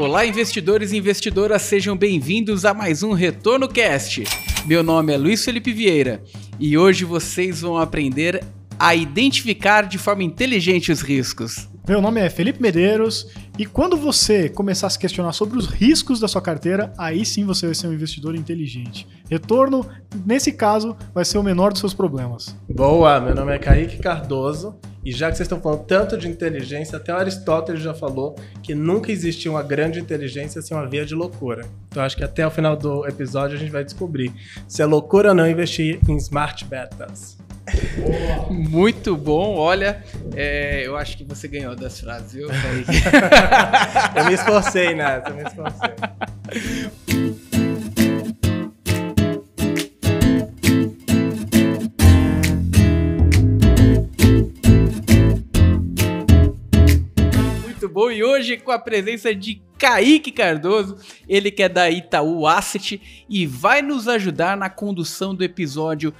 Olá, investidores e investidoras, sejam bem-vindos a mais um Retorno Cast. Meu nome é Luiz Felipe Vieira e hoje vocês vão aprender a identificar de forma inteligente os riscos. Meu nome é Felipe Medeiros e quando você começar a se questionar sobre os riscos da sua carteira, aí sim você vai ser um investidor inteligente. Retorno, nesse caso, vai ser o menor dos seus problemas. Boa, meu nome é Kaique Cardoso e já que vocês estão falando tanto de inteligência, até Aristóteles já falou que nunca existiu uma grande inteligência sem uma via de loucura. Então acho que até o final do episódio a gente vai descobrir se é loucura ou não investir em smart betas. Muito bom, olha, é, eu acho que você ganhou das frases, viu? eu me esforcei nessa, eu me esforcei. Muito bom, e hoje com a presença de Kaique Cardoso, ele que é da Itaú Asset e vai nos ajudar na condução do episódio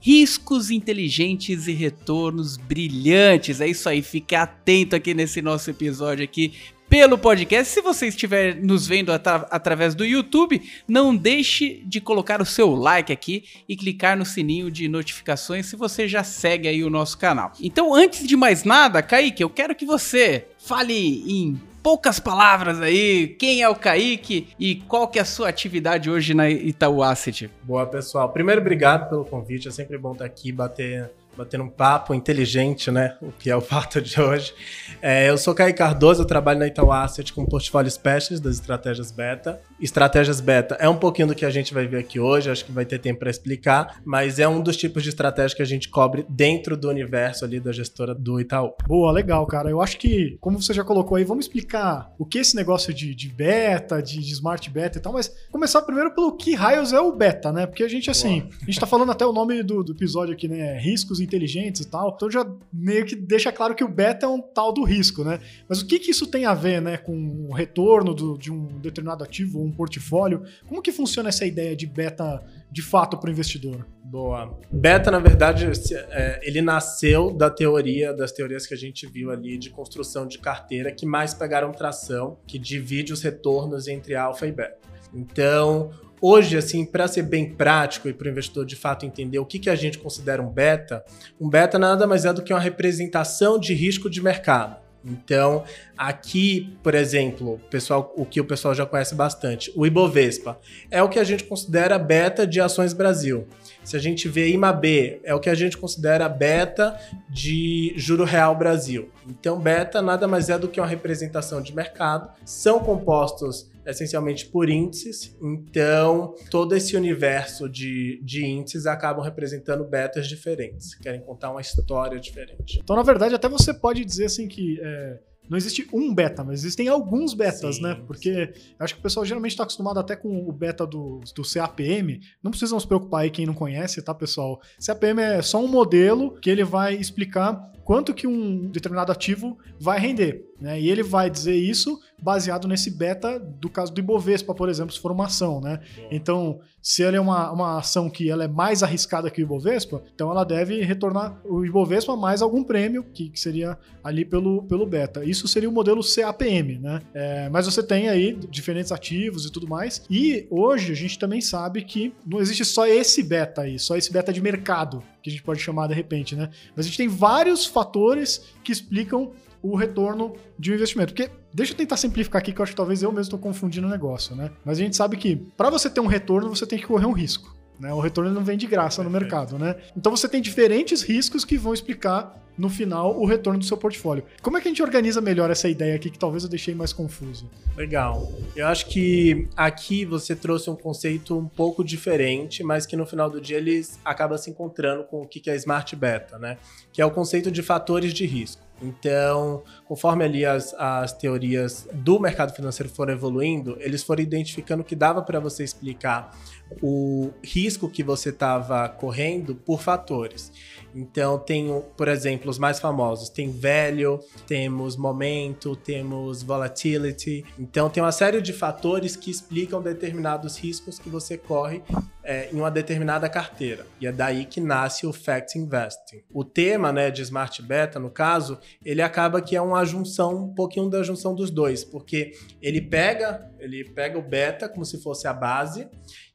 riscos inteligentes e retornos brilhantes. É isso aí, fique atento aqui nesse nosso episódio aqui pelo podcast. Se você estiver nos vendo atra através do YouTube, não deixe de colocar o seu like aqui e clicar no sininho de notificações se você já segue aí o nosso canal. Então, antes de mais nada, Kaique, eu quero que você fale em poucas palavras aí, quem é o Kaique e qual que é a sua atividade hoje na Itaú Asset? Boa, pessoal. Primeiro, obrigado pelo convite. É sempre bom estar aqui, bater batendo um papo inteligente, né? O que é o fato de hoje. É, eu sou Caio Cardoso, eu trabalho na Itaú Asset com portfólio specialist das estratégias beta. Estratégias beta é um pouquinho do que a gente vai ver aqui hoje, acho que vai ter tempo para explicar, mas é um dos tipos de estratégia que a gente cobre dentro do universo ali da gestora do Itaú. Boa, legal, cara. Eu acho que, como você já colocou aí, vamos explicar o que é esse negócio de, de beta, de, de, smart beta e tal, mas começar primeiro pelo que raios é o beta, né? Porque a gente, assim, Boa. a gente tá falando até o nome do, do episódio aqui, né? Riscos inteligentes e tal. Então já meio que deixa claro que o beta é um tal do risco, né? Mas o que, que isso tem a ver, né, com o retorno do, de um determinado ativo ou um portfólio? Como que funciona essa ideia de beta de fato para o investidor? Boa. Beta, na verdade, é, ele nasceu da teoria, das teorias que a gente viu ali de construção de carteira que mais pegaram tração, que divide os retornos entre alfa e beta. Então, Hoje, assim, para ser bem prático e para o investidor de fato entender o que, que a gente considera um beta, um beta nada mais é do que uma representação de risco de mercado. Então, aqui, por exemplo, pessoal, o que o pessoal já conhece bastante, o Ibovespa é o que a gente considera beta de ações Brasil. Se a gente vê IMAB, é o que a gente considera beta de juro real Brasil. Então, beta nada mais é do que uma representação de mercado. São compostos essencialmente por índices, então todo esse universo de, de índices acabam representando betas diferentes, querem contar uma história diferente. Então, na verdade, até você pode dizer assim que é, não existe um beta, mas existem alguns betas, sim, né? Porque acho que o pessoal geralmente está acostumado até com o beta do, do CAPM. Não precisam se preocupar aí quem não conhece, tá, pessoal? CAPM é só um modelo que ele vai explicar quanto que um determinado ativo vai render. Né? E ele vai dizer isso baseado nesse beta do caso do Ibovespa, por exemplo, se for uma ação. Né? Então, se ela é uma, uma ação que ela é mais arriscada que o Ibovespa, então ela deve retornar o Ibovespa mais algum prêmio, que, que seria ali pelo, pelo beta. Isso seria o modelo CAPM. Né? É, mas você tem aí diferentes ativos e tudo mais. E hoje a gente também sabe que não existe só esse beta aí, só esse beta de mercado, que a gente pode chamar de repente. Né? Mas a gente tem vários fatores que explicam o retorno de um investimento. Porque, deixa eu tentar simplificar aqui, que eu acho que talvez eu mesmo estou confundindo o negócio, né? Mas a gente sabe que para você ter um retorno, você tem que correr um risco. Né? O retorno não vem de graça no mercado, né? Então você tem diferentes riscos que vão explicar no final o retorno do seu portfólio. Como é que a gente organiza melhor essa ideia aqui que talvez eu deixei mais confuso? Legal. Eu acho que aqui você trouxe um conceito um pouco diferente, mas que no final do dia ele acaba se encontrando com o que é Smart Beta, né? Que é o conceito de fatores de risco. Então, conforme ali as, as teorias do mercado financeiro foram evoluindo, eles foram identificando que dava para você explicar o risco que você estava correndo por fatores. Então, tem, por exemplo, os mais famosos: tem velho, temos momento, temos volatility. Então, tem uma série de fatores que explicam determinados riscos que você corre é, em uma determinada carteira. E é daí que nasce o Fact Investing. O tema né, de Smart Beta, no caso, ele acaba que é uma junção, um pouquinho da junção dos dois, porque ele pega, ele pega o beta como se fosse a base,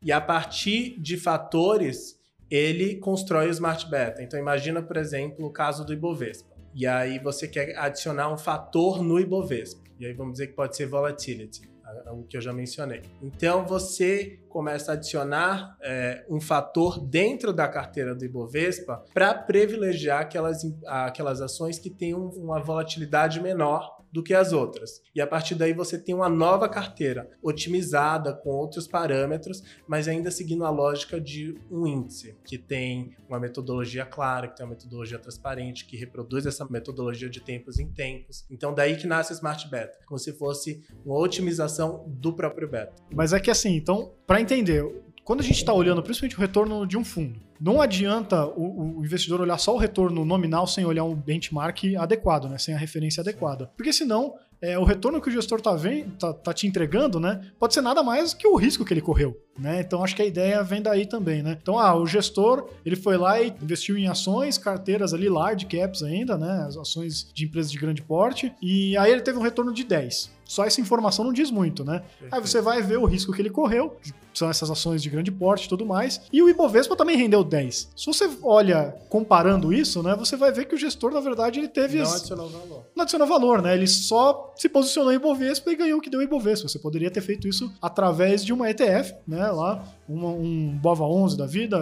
e a partir de fatores ele constrói o Smart Beta. Então imagina, por exemplo, o caso do Ibovespa. E aí você quer adicionar um fator no Ibovespa. E aí vamos dizer que pode ser volatility o que eu já mencionei. Então você começa a adicionar é, um fator dentro da carteira do Ibovespa para privilegiar aquelas, aquelas ações que têm uma volatilidade menor do que as outras. E a partir daí você tem uma nova carteira, otimizada com outros parâmetros, mas ainda seguindo a lógica de um índice, que tem uma metodologia clara, que tem uma metodologia transparente, que reproduz essa metodologia de tempos em tempos. Então daí que nasce o Smart Beta, como se fosse uma otimização do próprio beta. Mas é que assim, então, para entender, quando a gente está olhando principalmente o retorno de um fundo, não adianta o, o, investidor olhar só o retorno nominal sem olhar um benchmark adequado, né? Sem a referência adequada. Porque senão, é, o retorno que o gestor está tá, tá te entregando, né? Pode ser nada mais que o risco que ele correu. Né? Então acho que a ideia vem daí também, né? Então, ah, o gestor, ele foi lá e investiu em ações, carteiras ali, large caps ainda, né? As ações de empresas de grande porte, e aí ele teve um retorno de 10. Só essa informação não diz muito, né? Perfeito. Aí você vai ver o risco que ele correu, que são essas ações de grande porte e tudo mais. E o Ibovespa também rendeu 10. Se você olha comparando isso, né, você vai ver que o gestor, na verdade, ele teve. Não adicionou valor. Não adicionou valor, né? Ele só se posicionou em Ibovespa e ganhou o que deu o Ibovespa. Você poderia ter feito isso através de uma ETF, né? Lá, uma, um Bova 11 da vida,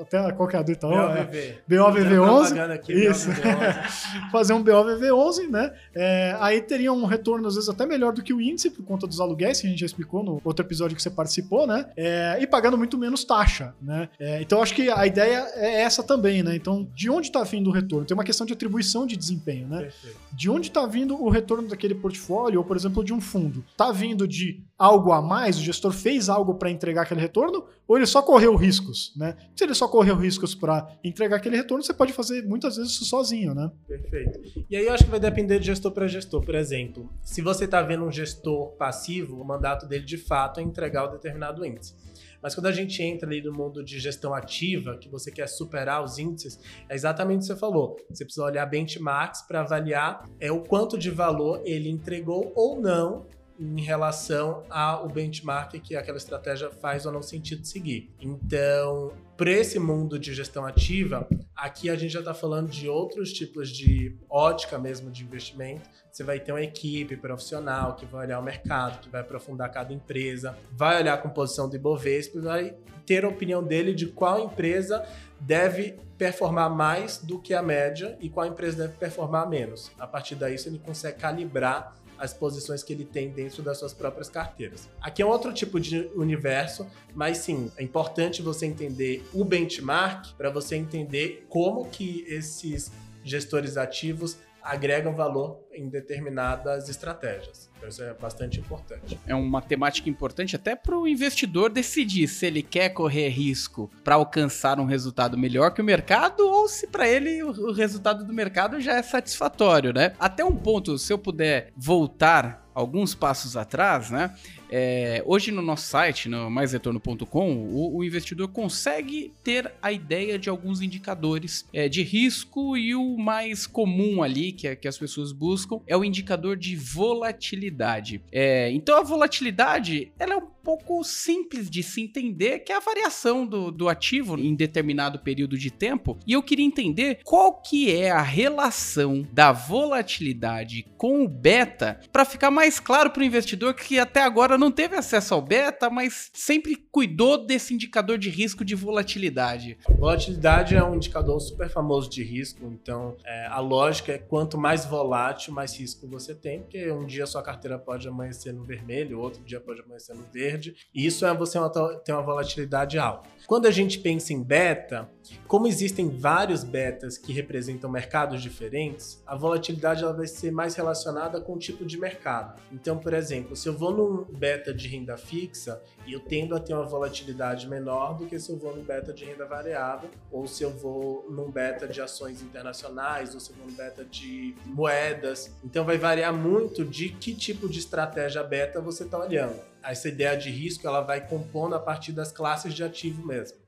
até qual que é a do Itaú? BOVV. BOVV11. Aqui, isso. BOVV11. Fazer um BOVV11, né? É, aí teria um retorno, às vezes, até melhor do que o índice, por conta dos aluguéis, que a gente já explicou no outro episódio que você participou, né? É, e pagando muito menos taxa, né? É, então, acho que a ideia é essa também, né? Então, de onde está vindo o retorno? Tem uma questão de atribuição de desempenho, né? Perfeito. De onde está vindo o retorno daquele portfólio, ou, por exemplo, de um fundo? Está vindo de algo a mais? O gestor fez algo para entregar aquele retorno? Ou ele só correu riscos, né? Se ele só correu riscos para entregar aquele retorno, você pode fazer muitas vezes isso sozinho, né? Perfeito. E aí eu acho que vai depender de gestor para gestor. Por exemplo, se você está vendo um gestor passivo, o mandato dele de fato é entregar o determinado índice. Mas quando a gente entra ali no mundo de gestão ativa, que você quer superar os índices, é exatamente o que você falou. Você precisa olhar benchmarks para avaliar é o quanto de valor ele entregou ou não em relação ao benchmark que aquela estratégia faz ou não sentido seguir. Então, para esse mundo de gestão ativa, aqui a gente já está falando de outros tipos de ótica mesmo de investimento. Você vai ter uma equipe profissional que vai olhar o mercado, que vai aprofundar cada empresa, vai olhar a composição do Ibovespa e vai ter a opinião dele de qual empresa deve performar mais do que a média e qual empresa deve performar menos. A partir daí, ele consegue calibrar as posições que ele tem dentro das suas próprias carteiras. Aqui é um outro tipo de universo, mas sim, é importante você entender o benchmark para você entender como que esses gestores ativos agregam valor em determinadas estratégias. Isso é bastante importante. É uma temática importante até para o investidor decidir se ele quer correr risco para alcançar um resultado melhor que o mercado ou se para ele o resultado do mercado já é satisfatório, né? Até um ponto, se eu puder voltar alguns passos atrás, né? É, hoje no nosso site, no maisretorno.com, o, o, investidor consegue ter a ideia de alguns indicadores é, de risco e o mais comum ali que, que as pessoas buscam é o indicador de volatilidade. É, então a volatilidade ela é um pouco simples de se entender, que é a variação do, do ativo em determinado período de tempo. E eu queria entender qual que é a relação da volatilidade com o beta para ficar mais claro para o investidor que até agora não teve acesso ao beta, mas sempre cuidou desse indicador de risco de volatilidade. Volatilidade é um indicador super famoso de risco, então é, a lógica é quanto mais volátil, mais risco você tem, porque um dia sua carteira pode amanhecer no vermelho, outro dia pode amanhecer no verde, e isso é você ter uma volatilidade alta. Quando a gente pensa em beta, Como existem vários betas que representam mercados diferentes, a volatilidade ela vai ser mais relacionada com o tipo de mercado. Então, por exemplo, se eu vou num beta de renda fixa, eu tendo a ter uma volatilidade menor do que se eu vou num beta de renda variável, ou se eu vou num beta de ações internacionais, ou se eu vou num beta de moedas. Então, vai variar muito de que tipo de estratégia beta você está olhando. Essa ideia de risco ela vai compondo a partir das classes de ativo mesmo.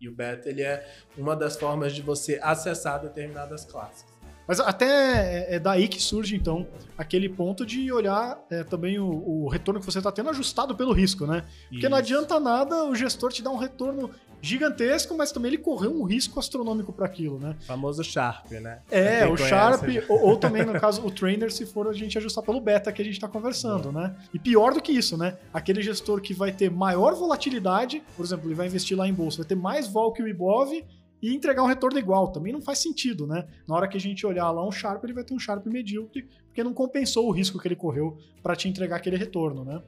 E o beta ele é uma das formas de você acessar determinadas classes. Mas até é, é daí que surge, então, aquele ponto de olhar é, também o, o, retorno que você está tendo ajustado pelo risco, né? Porque Isso. não adianta nada o gestor te dar um retorno gigantesco, mas também ele correu um risco astronômico para aquilo, né? O famoso Sharp, né? É, o Sharp, ou, ou, também, no caso, o trainer, se for a gente ajustar pelo beta que a gente está conversando, é. né? E pior do que isso, né? Aquele gestor que vai ter maior volatilidade, por exemplo, ele vai investir lá em bolsa, vai ter mais vol que o Ibov e entregar um retorno igual. Também não faz sentido, né? Na hora que a gente olhar lá um Sharp, ele vai ter um Sharp medíocre, porque não compensou o risco que ele correu para te entregar aquele retorno, né?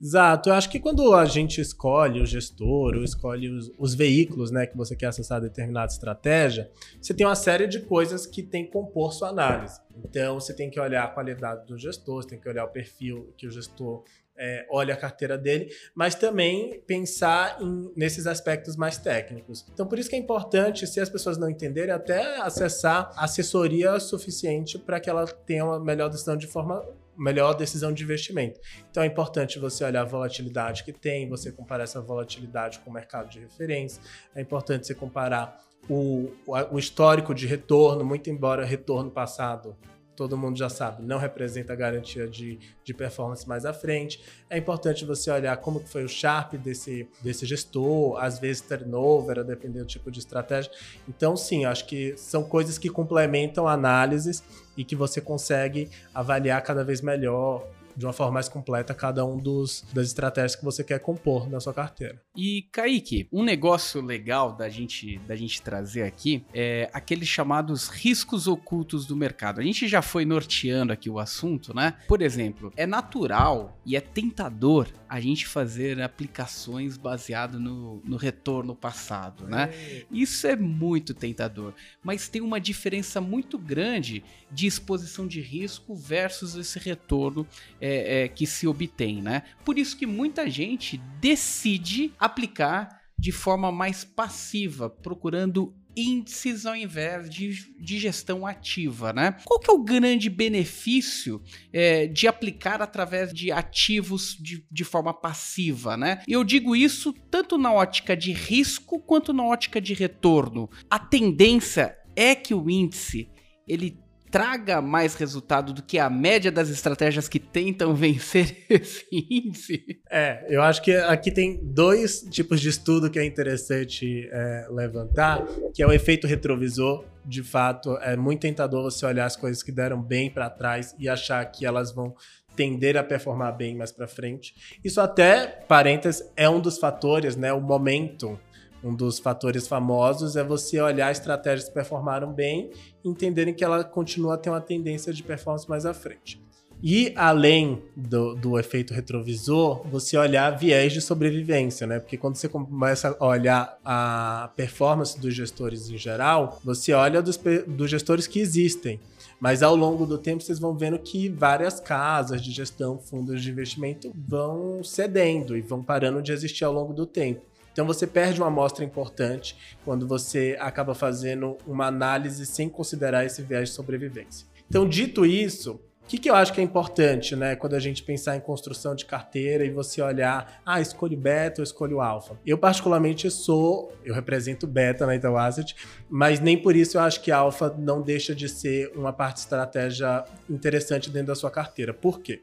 Exato. Eu acho que quando a gente escolhe o gestor ou escolhe os, os, veículos né, que você quer acessar determinada estratégia, você tem uma série de coisas que tem que compor sua análise. Então, você tem que olhar a qualidade do gestor, você tem que olhar o perfil que o gestor é, olha a carteira dele, mas também pensar em, nesses aspectos mais técnicos. Então, por isso que é importante, se as pessoas não entenderem, até acessar assessoria suficiente para que ela tenha uma melhor decisão de forma melhor decisão de investimento. Então é importante você olhar a volatilidade que tem, você comparar essa volatilidade com o mercado de referência, é importante você comparar o, o histórico de retorno, muito embora retorno passado todo mundo já sabe, não representa garantia de, de performance mais à frente. É importante você olhar como foi o Sharp desse, desse gestor, às vezes turnover, a depender do tipo de estratégia. Então, sim, acho que são coisas que complementam análises e que você consegue avaliar cada vez melhor de uma forma mais completa cada um dos das estratégias que você quer compor na sua carteira. E Kaique, um negócio legal da gente da gente trazer aqui é aqueles chamados riscos ocultos do mercado. A gente já foi norteando aqui o assunto, né? Por exemplo, é natural e é tentador a gente fazer aplicações baseado no, no retorno passado, né? É. Isso é muito tentador, mas tem uma diferença muito grande de exposição de risco versus esse retorno é, é, que se obtém, né? Por isso que muita gente decide aplicar de forma mais passiva, procurando índices ao invés de, de gestão ativa, né? Qual que é o grande benefício é, de aplicar através de ativos de, de forma passiva, né? Eu digo isso tanto na ótica de risco quanto na ótica de retorno. A tendência é que o índice ele traga mais resultado do que a média das estratégias que tentam vencer esse índice? É, eu acho que aqui tem dois tipos de estudo que é interessante é, levantar, que é o efeito retrovisor. De fato, é muito tentador você olhar as coisas que deram bem para trás e achar que elas vão tender a performar bem mais para frente. Isso até, parênteses, é um dos fatores, né, o momentum um dos fatores famosos é você olhar estratégias que performaram bem e entenderem que ela continua a ter uma tendência de performance mais à frente. E além do, do, efeito retrovisor, você olhar viés de sobrevivência, né? Porque quando você começa a olhar a performance dos gestores em geral, você olha dos, dos gestores que existem. Mas ao longo do tempo vocês vão vendo que várias casas de gestão, fundos de investimento vão cedendo e vão parando de existir ao longo do tempo. Então você perde uma amostra importante quando você acaba fazendo uma análise sem considerar esse viés de sobrevivência. Então, dito isso, o que, que eu acho que é importante, né, quando a gente pensar em construção de carteira e você olhar, ah, escolho beta ou escolho alfa? Eu, particularmente, sou, eu represento beta na Itaú Asset, mas nem por isso eu acho que alfa não deixa de ser uma parte estratégia interessante dentro da sua carteira. Por quê?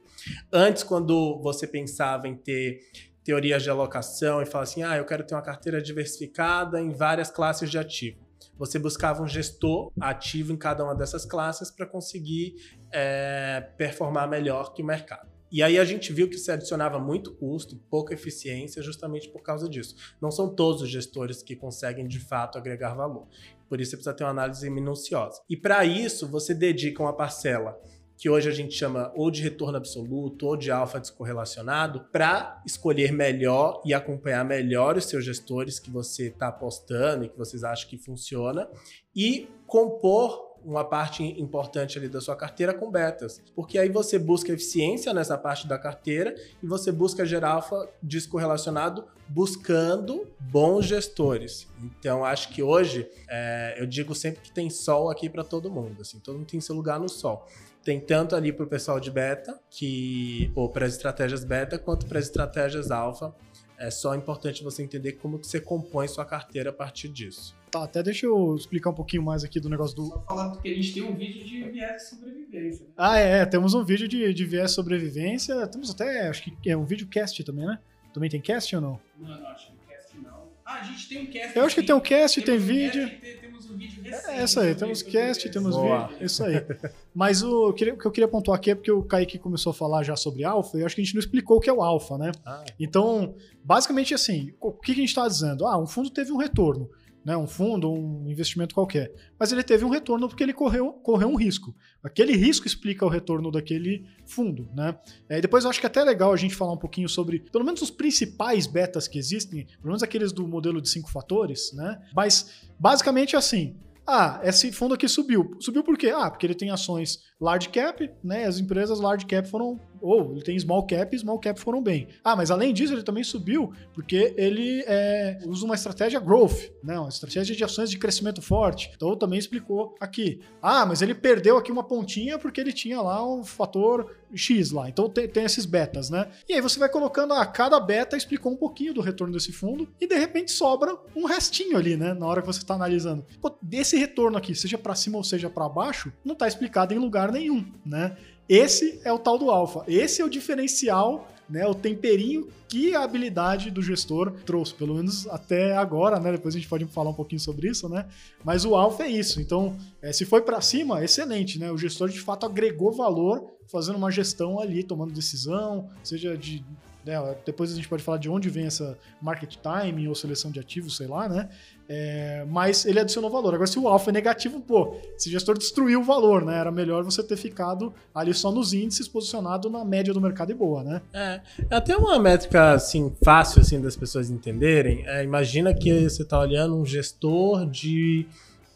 Antes, quando você pensava em ter teorias de alocação e fala assim: ah, eu quero ter uma carteira diversificada em várias classes de ativo. Você buscava um gestor ativo em cada uma dessas classes para conseguir é, performar melhor que o mercado. E aí a gente viu que se adicionava muito custo, pouca eficiência, justamente por causa disso. Não são todos os gestores que conseguem de fato agregar valor. Por isso você precisa ter uma análise minuciosa. E para isso você dedica uma parcela que hoje a gente chama ou de retorno absoluto ou de alfa descorrelacionado, para escolher melhor e acompanhar melhor os seus gestores que você está apostando e que vocês acham que funciona e compor uma parte importante ali da sua carteira com betas, porque aí você busca eficiência nessa parte da carteira e você busca gerar alfa descorrelacionado buscando bons gestores. Então acho que hoje é, eu digo sempre que tem sol aqui para todo mundo, assim, todo mundo tem seu lugar no sol. Tem tanto ali para o pessoal de beta, que ou para as estratégias beta, quanto para as estratégias alfa. É só importante você entender como que você compõe sua carteira a partir disso. Tá, até deixa eu explicar um pouquinho mais aqui do negócio do. Só falar porque a gente tem um vídeo de viés de sobrevivência. Né? Ah, é, é, temos um vídeo de, de viés de sobrevivência. Temos até, acho que é um vídeo cast também, né? Também tem cast ou não? Não, não, acho que cast não. Ah, a gente tem um cast. Eu acho que tem um cast, tem um vídeo. Cast, temos um vídeo recente. É isso aí, temos cast, temos Boa. vídeo. Isso aí. Mas o, o que eu queria pontuar aqui é porque o Kaique começou a falar já sobre alfa, e eu acho que a gente não explicou o que é o alfa, né? Ah, Então, basicamente assim, o que a gente está dizendo? Ah, um fundo teve um retorno, né? Um fundo, um investimento qualquer. Mas ele teve um retorno porque ele correu, correu um risco. Aquele risco explica o retorno daquele fundo, né? É, depois eu acho que é até legal a gente falar um pouquinho sobre, pelo menos os principais betas que existem, pelo menos aqueles do modelo de cinco fatores, né? Mas basicamente assim. Ah, esse fundo aqui subiu. Subiu por quê? Ah, porque ele tem ações large cap, né? As empresas large cap foram. Ou ele tem small cap e small cap foram bem. Ah, mas além disso, ele também subiu porque ele é, usa uma estratégia growth, né? Uma estratégia de ações de crescimento forte. Então também explicou aqui. Ah, mas ele perdeu aqui uma pontinha porque ele tinha lá um fator X lá. Então tem, tem esses betas, né? E aí você vai colocando a cada beta explicou um pouquinho do retorno desse fundo e de repente sobra um restinho ali, né? Na hora que você está analisando. Pô, desse retorno aqui, seja para cima ou seja para baixo, não está explicado em lugar nenhum, né? Esse é o tal do alfa. Esse é o diferencial, né? O temperinho que a habilidade do gestor trouxe, pelo menos até agora, né? Depois a gente pode falar um pouquinho sobre isso, né? Mas o alfa é isso. Então, é, se foi para cima, excelente, né? O gestor de fato agregou valor fazendo uma gestão ali, tomando decisão, seja de né, depois a gente pode falar de onde vem essa market timing ou seleção de ativos, sei lá, né? É, mas ele adicionou valor. Agora, se o alfa é negativo, pô, esse gestor destruiu o valor, né? Era melhor você ter ficado ali só nos índices, posicionado na média do mercado e boa, né? É, até uma métrica assim fácil assim das pessoas entenderem. É, imagina que você está olhando um gestor de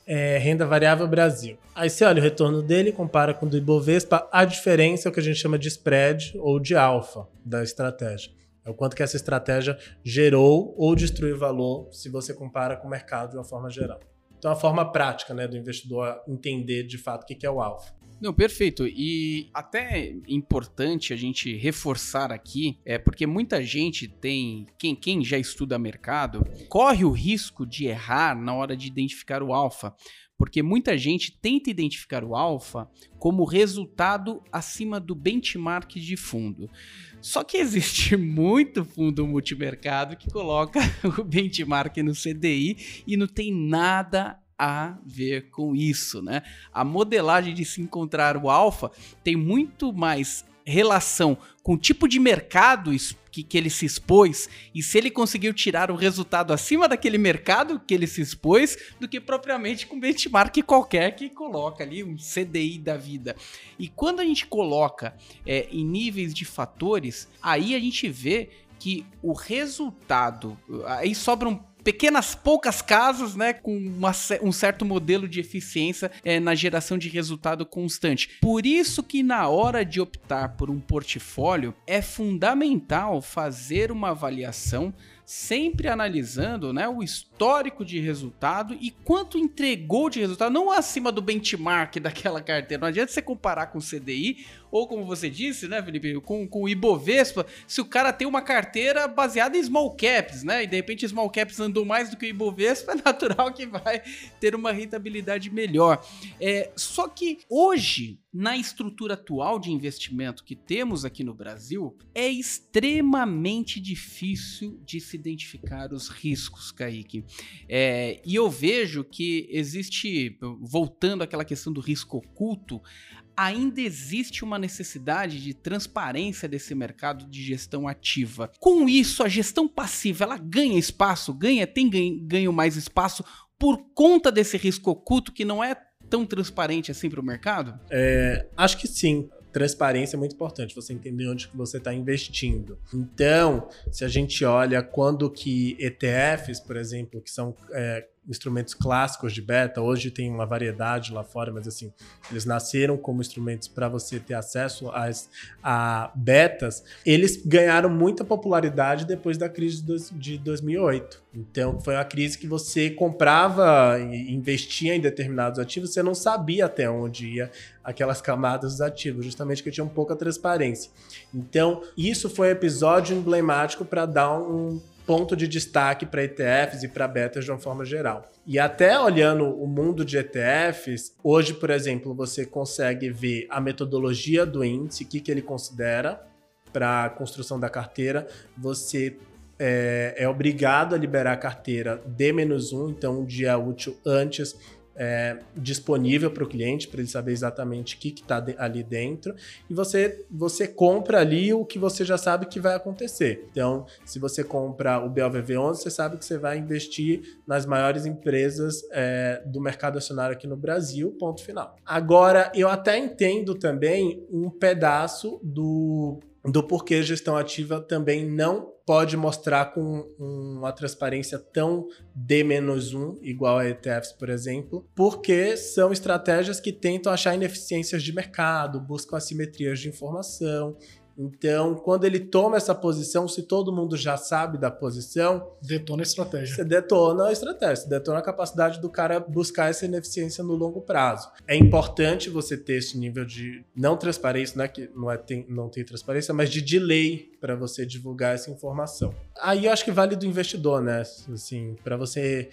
é, renda variável Brasil. Aí você olha o retorno dele, compara com o do Ibovespa, a diferença é o que a gente chama de spread ou de alfa da estratégia. É o quanto que essa estratégia gerou ou destruiu valor se você compara com o mercado de uma forma geral. Então, a forma prática né, do investidor entender de fato o que é o alfa. Não, perfeito. E até importante a gente reforçar aqui, é porque muita gente tem, quem, quem já estuda mercado, corre o risco de errar na hora de identificar o alfa. Porque muita gente tenta identificar o alfa como resultado acima do benchmark de fundo. Só que existe muito fundo multimercado que coloca o benchmark no CDI e não tem nada a ver com isso, né? A modelagem de se encontrar o alfa tem muito mais relação com o tipo de mercado que, que ele se expôs e se ele conseguiu tirar o resultado acima daquele mercado que ele se expôs do que propriamente com benchmark qualquer que coloca ali um CDI da vida. E quando a gente coloca é, em níveis de fatores, aí a gente vê que o resultado, aí sobram pequenas poucas casas, né, com uma, um certo modelo de eficiência é, na geração de resultado constante. Por isso que na hora de optar por um portfólio é fundamental fazer uma avaliação sempre analisando né, o histórico de resultado e quanto entregou de resultado, não acima do benchmark daquela carteira. Não adianta você comparar com o CDI ou, como você disse, né, Felipe, com, com o Ibovespa, se o cara tem uma carteira baseada em small caps, né, e de repente small caps andou mais do que o Ibovespa, é natural que vai ter uma rentabilidade melhor. É, só que hoje, na estrutura atual de investimento que temos aqui no Brasil, é extremamente difícil de se identificar os riscos, Kaique. É, e eu vejo que existe, voltando àquela questão do risco oculto, ainda existe uma necessidade de transparência desse mercado de gestão ativa. Com isso, a gestão passiva ela ganha espaço, ganha, tem ganho, mais espaço por conta desse risco oculto que não é tão transparente assim para o mercado? É, acho que sim transparência é muito importante, você entender onde que você está investindo. Então, se a gente olha quando que ETFs, por exemplo, que são é, instrumentos clássicos de beta. Hoje tem uma variedade lá fora, mas assim, eles nasceram como instrumentos para você ter acesso às, a betas. Eles ganharam muita popularidade depois da crise de 2008. Então, foi uma crise que você comprava e investia em determinados ativos, você não sabia até onde ia aquelas camadas dos ativos, justamente que tinham pouca transparência. Então, isso foi um episódio emblemático para dar um ponto de destaque para ETFs e para betas de uma forma geral. E até olhando o mundo de ETFs, hoje, por exemplo, você consegue ver a metodologia do índice, o que, que ele considera para a construção da carteira. Você é, é, obrigado a liberar a carteira D-1, então um dia útil antes é, disponível para o cliente, para ele saber exatamente o que está ali dentro, e você, você compra ali o que você já sabe que vai acontecer. Então, se você compra o BLVV11, você sabe que você vai investir nas maiores empresas é, do mercado acionário aqui no Brasil, ponto final. Agora, eu até entendo também um pedaço do do porquê gestão ativa também não pode mostrar com uma transparência tão D-1, igual a ETFs, por exemplo, porque são estratégias que tentam achar ineficiências de mercado, buscam assimetrias de informação, então, quando ele toma essa posição, se todo mundo já sabe da posição. Detona a estratégia. Você detona a estratégia, você detona a capacidade do cara buscar essa ineficiência no longo prazo. É importante você ter esse nível de. Não transparência, não é que não, é, tem, não tem transparência, mas de delay para você divulgar essa informação. Aí eu acho que vale do investidor, né? Assim, para você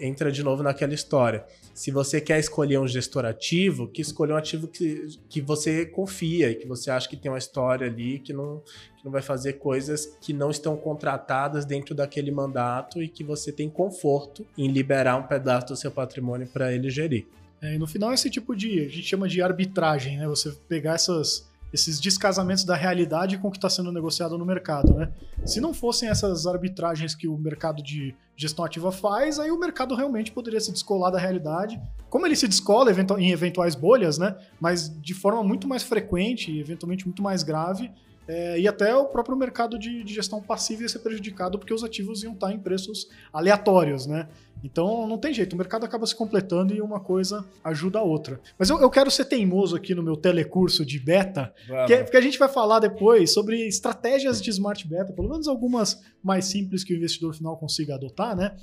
entra de novo naquela história. Se você quer escolher um gestor ativo, que escolha um ativo que, que você confia e que você acha que tem uma história ali, que não, que não vai fazer coisas que não estão contratadas dentro daquele mandato e que você tem conforto em liberar um pedaço do seu patrimônio para ele gerir. É, e no final, esse tipo de. A gente chama de arbitragem, né? Você pegar essas esses descasamentos da realidade com o que está sendo negociado no mercado, né? Se não fossem essas arbitragens que o mercado de gestão ativa faz, aí o mercado realmente poderia se descolar da realidade, como ele se descola em eventuais bolhas, né? Mas de forma muito mais frequente e eventualmente muito mais grave, é, e até o próprio mercado de, de, gestão passiva ia ser prejudicado porque os ativos iam estar em preços aleatórios, né? Então não tem jeito, o mercado acaba se completando e uma coisa ajuda a outra. Mas eu, eu quero ser teimoso aqui no meu telecurso de beta, que, porque a gente vai falar depois sobre estratégias de smart beta, pelo menos algumas mais simples que o investidor final consiga adotar, né?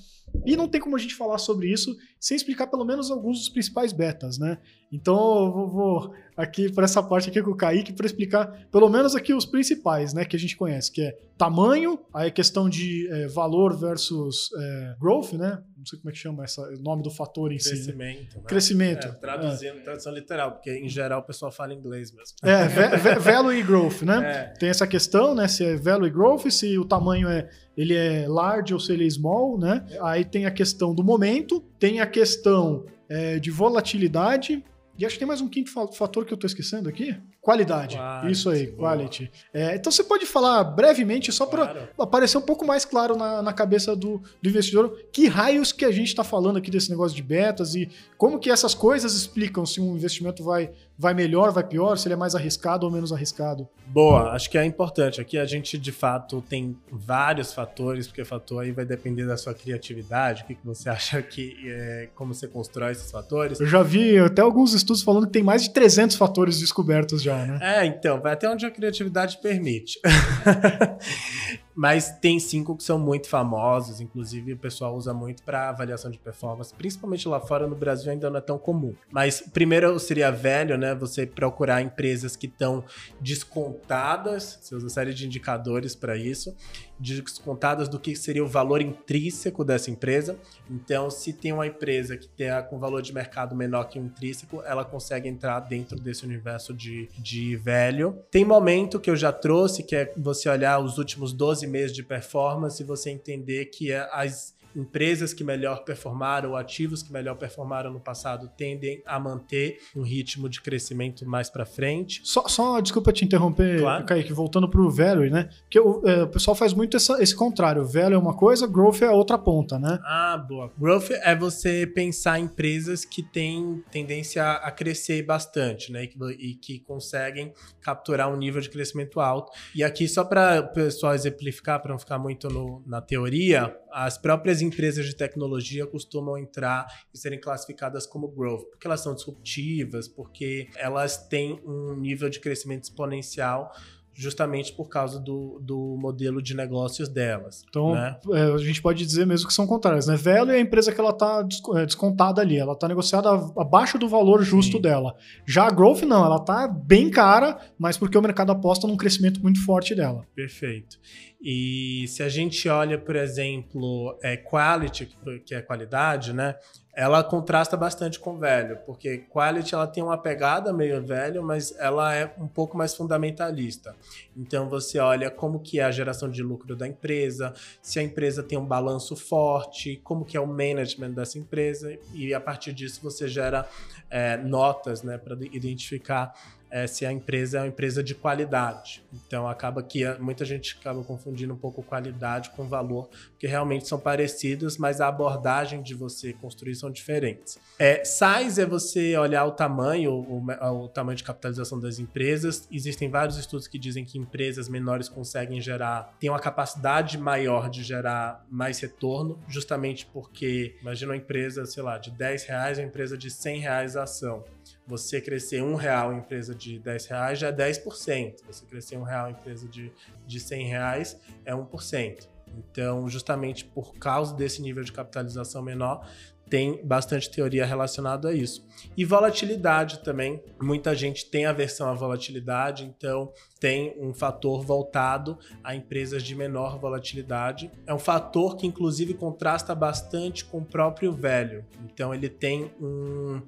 E não tem como a gente falar sobre isso sem explicar pelo menos alguns dos principais betas, né? Então eu vou, vou aqui para essa parte aqui com o Kaique para explicar pelo menos aqui os principais, né, que a gente conhece, que é tamanho, aí a questão de é, valor versus é, growth, né? Não sei como é que chama esse nome do fator em Crescimento, si. Crescimento. Né? Crescimento. É, traduzindo, é. tradução literal, porque em geral o pessoal fala inglês mesmo. É, value e growth, né? É. Tem essa questão, né? Se é value e growth, se o tamanho é ele é large ou se ele é small, né? Aí tem a questão do momento, tem a questão é, de volatilidade, e acho que tem mais um quinto fator que eu estou esquecendo aqui. Qualidade. Quality, Isso aí, quality. É, então você pode falar brevemente, só para claro. aparecer um pouco mais claro na, na cabeça do, do, investidor, que raios que a gente está falando aqui desse negócio de betas e como que essas coisas explicam se um investimento vai, vai melhor, vai pior, se ele é mais arriscado ou menos arriscado. Boa, acho que é importante. Aqui a gente de fato tem vários fatores, porque o fator aí vai depender da sua criatividade, o que, que você acha que, é, como você constrói esses fatores. Eu já vi até alguns estudos falando que tem mais de 300 fatores descobertos já né? É, então, vai até onde a criatividade permite. Mas tem cinco que são muito famosos, inclusive o pessoal usa muito para avaliação de performance, principalmente lá fora no Brasil ainda não é tão comum. Mas primeiro seria velho, né? Você procurar empresas que estão descontadas, você usa série de indicadores para isso, descontadas do que seria o valor intrínseco dessa empresa. Então, se tem uma empresa que tem com valor de mercado menor que o intrínseco, ela consegue entrar dentro desse universo de, de velho. Tem momento que eu já trouxe, que é você olhar os últimos 12 meses de performance e você entender que é as empresas que melhor performaram, ativos que melhor performaram no passado, tendem a manter um ritmo de crescimento mais para frente. Só, só, desculpa te interromper, claro. Kaique, voltando para o value, né? Porque o, é, o pessoal faz muito essa, esse contrário. Value é uma coisa, growth é a outra ponta, né? Ah, boa. Growth é você pensar em empresas que têm tendência a crescer bastante, né? E que, e que conseguem capturar um nível de crescimento alto. E aqui, só para o pessoal exemplificar, para não ficar muito no, na teoria, as próprias empresas de tecnologia costumam entrar e serem classificadas como growth, porque elas são disruptivas, porque elas têm um nível de crescimento exponencial justamente por causa do, do modelo de negócios delas. Então, né? é, a gente pode dizer mesmo que são contrárias. Né? Velho é a empresa que ela está é, descontada ali, ela está negociada abaixo do valor justo Sim. dela. Já a Growth não, ela está bem cara, mas porque o mercado aposta num crescimento muito forte dela. Perfeito. E se a gente olha, por exemplo, é, quality, que é qualidade, né? ela contrasta bastante com velho, porque quality ela tem uma pegada meio velho, mas ela é um pouco mais fundamentalista. Então você olha como que é a geração de lucro da empresa, se a empresa tem um balanço forte, como que é o management dessa empresa e a partir disso você gera é, notas, né, para identificar é, se a empresa é uma empresa de qualidade. Então acaba que muita gente acaba confundindo um pouco qualidade com valor, porque realmente são parecidos, mas a abordagem de você construir são diferentes. É, size é você olhar o tamanho, o, o tamanho de capitalização das empresas. Existem vários estudos que dizem que empresas menores conseguem gerar, têm uma capacidade maior de gerar mais retorno, justamente porque imagina uma empresa, sei lá, de 10 reais, uma empresa de 100 reais a ação você crescer um real em empresa de 10 reais já é 10%. Você crescer um real em empresa de, de 100 reais é 1%. Então, justamente por causa desse nível de capitalização menor, tem bastante teoria relacionada a isso. E volatilidade também. Muita gente tem aversão à volatilidade, então tem um fator voltado a empresas de menor volatilidade. É um fator que, inclusive, contrasta bastante com o próprio velho. Então, ele tem um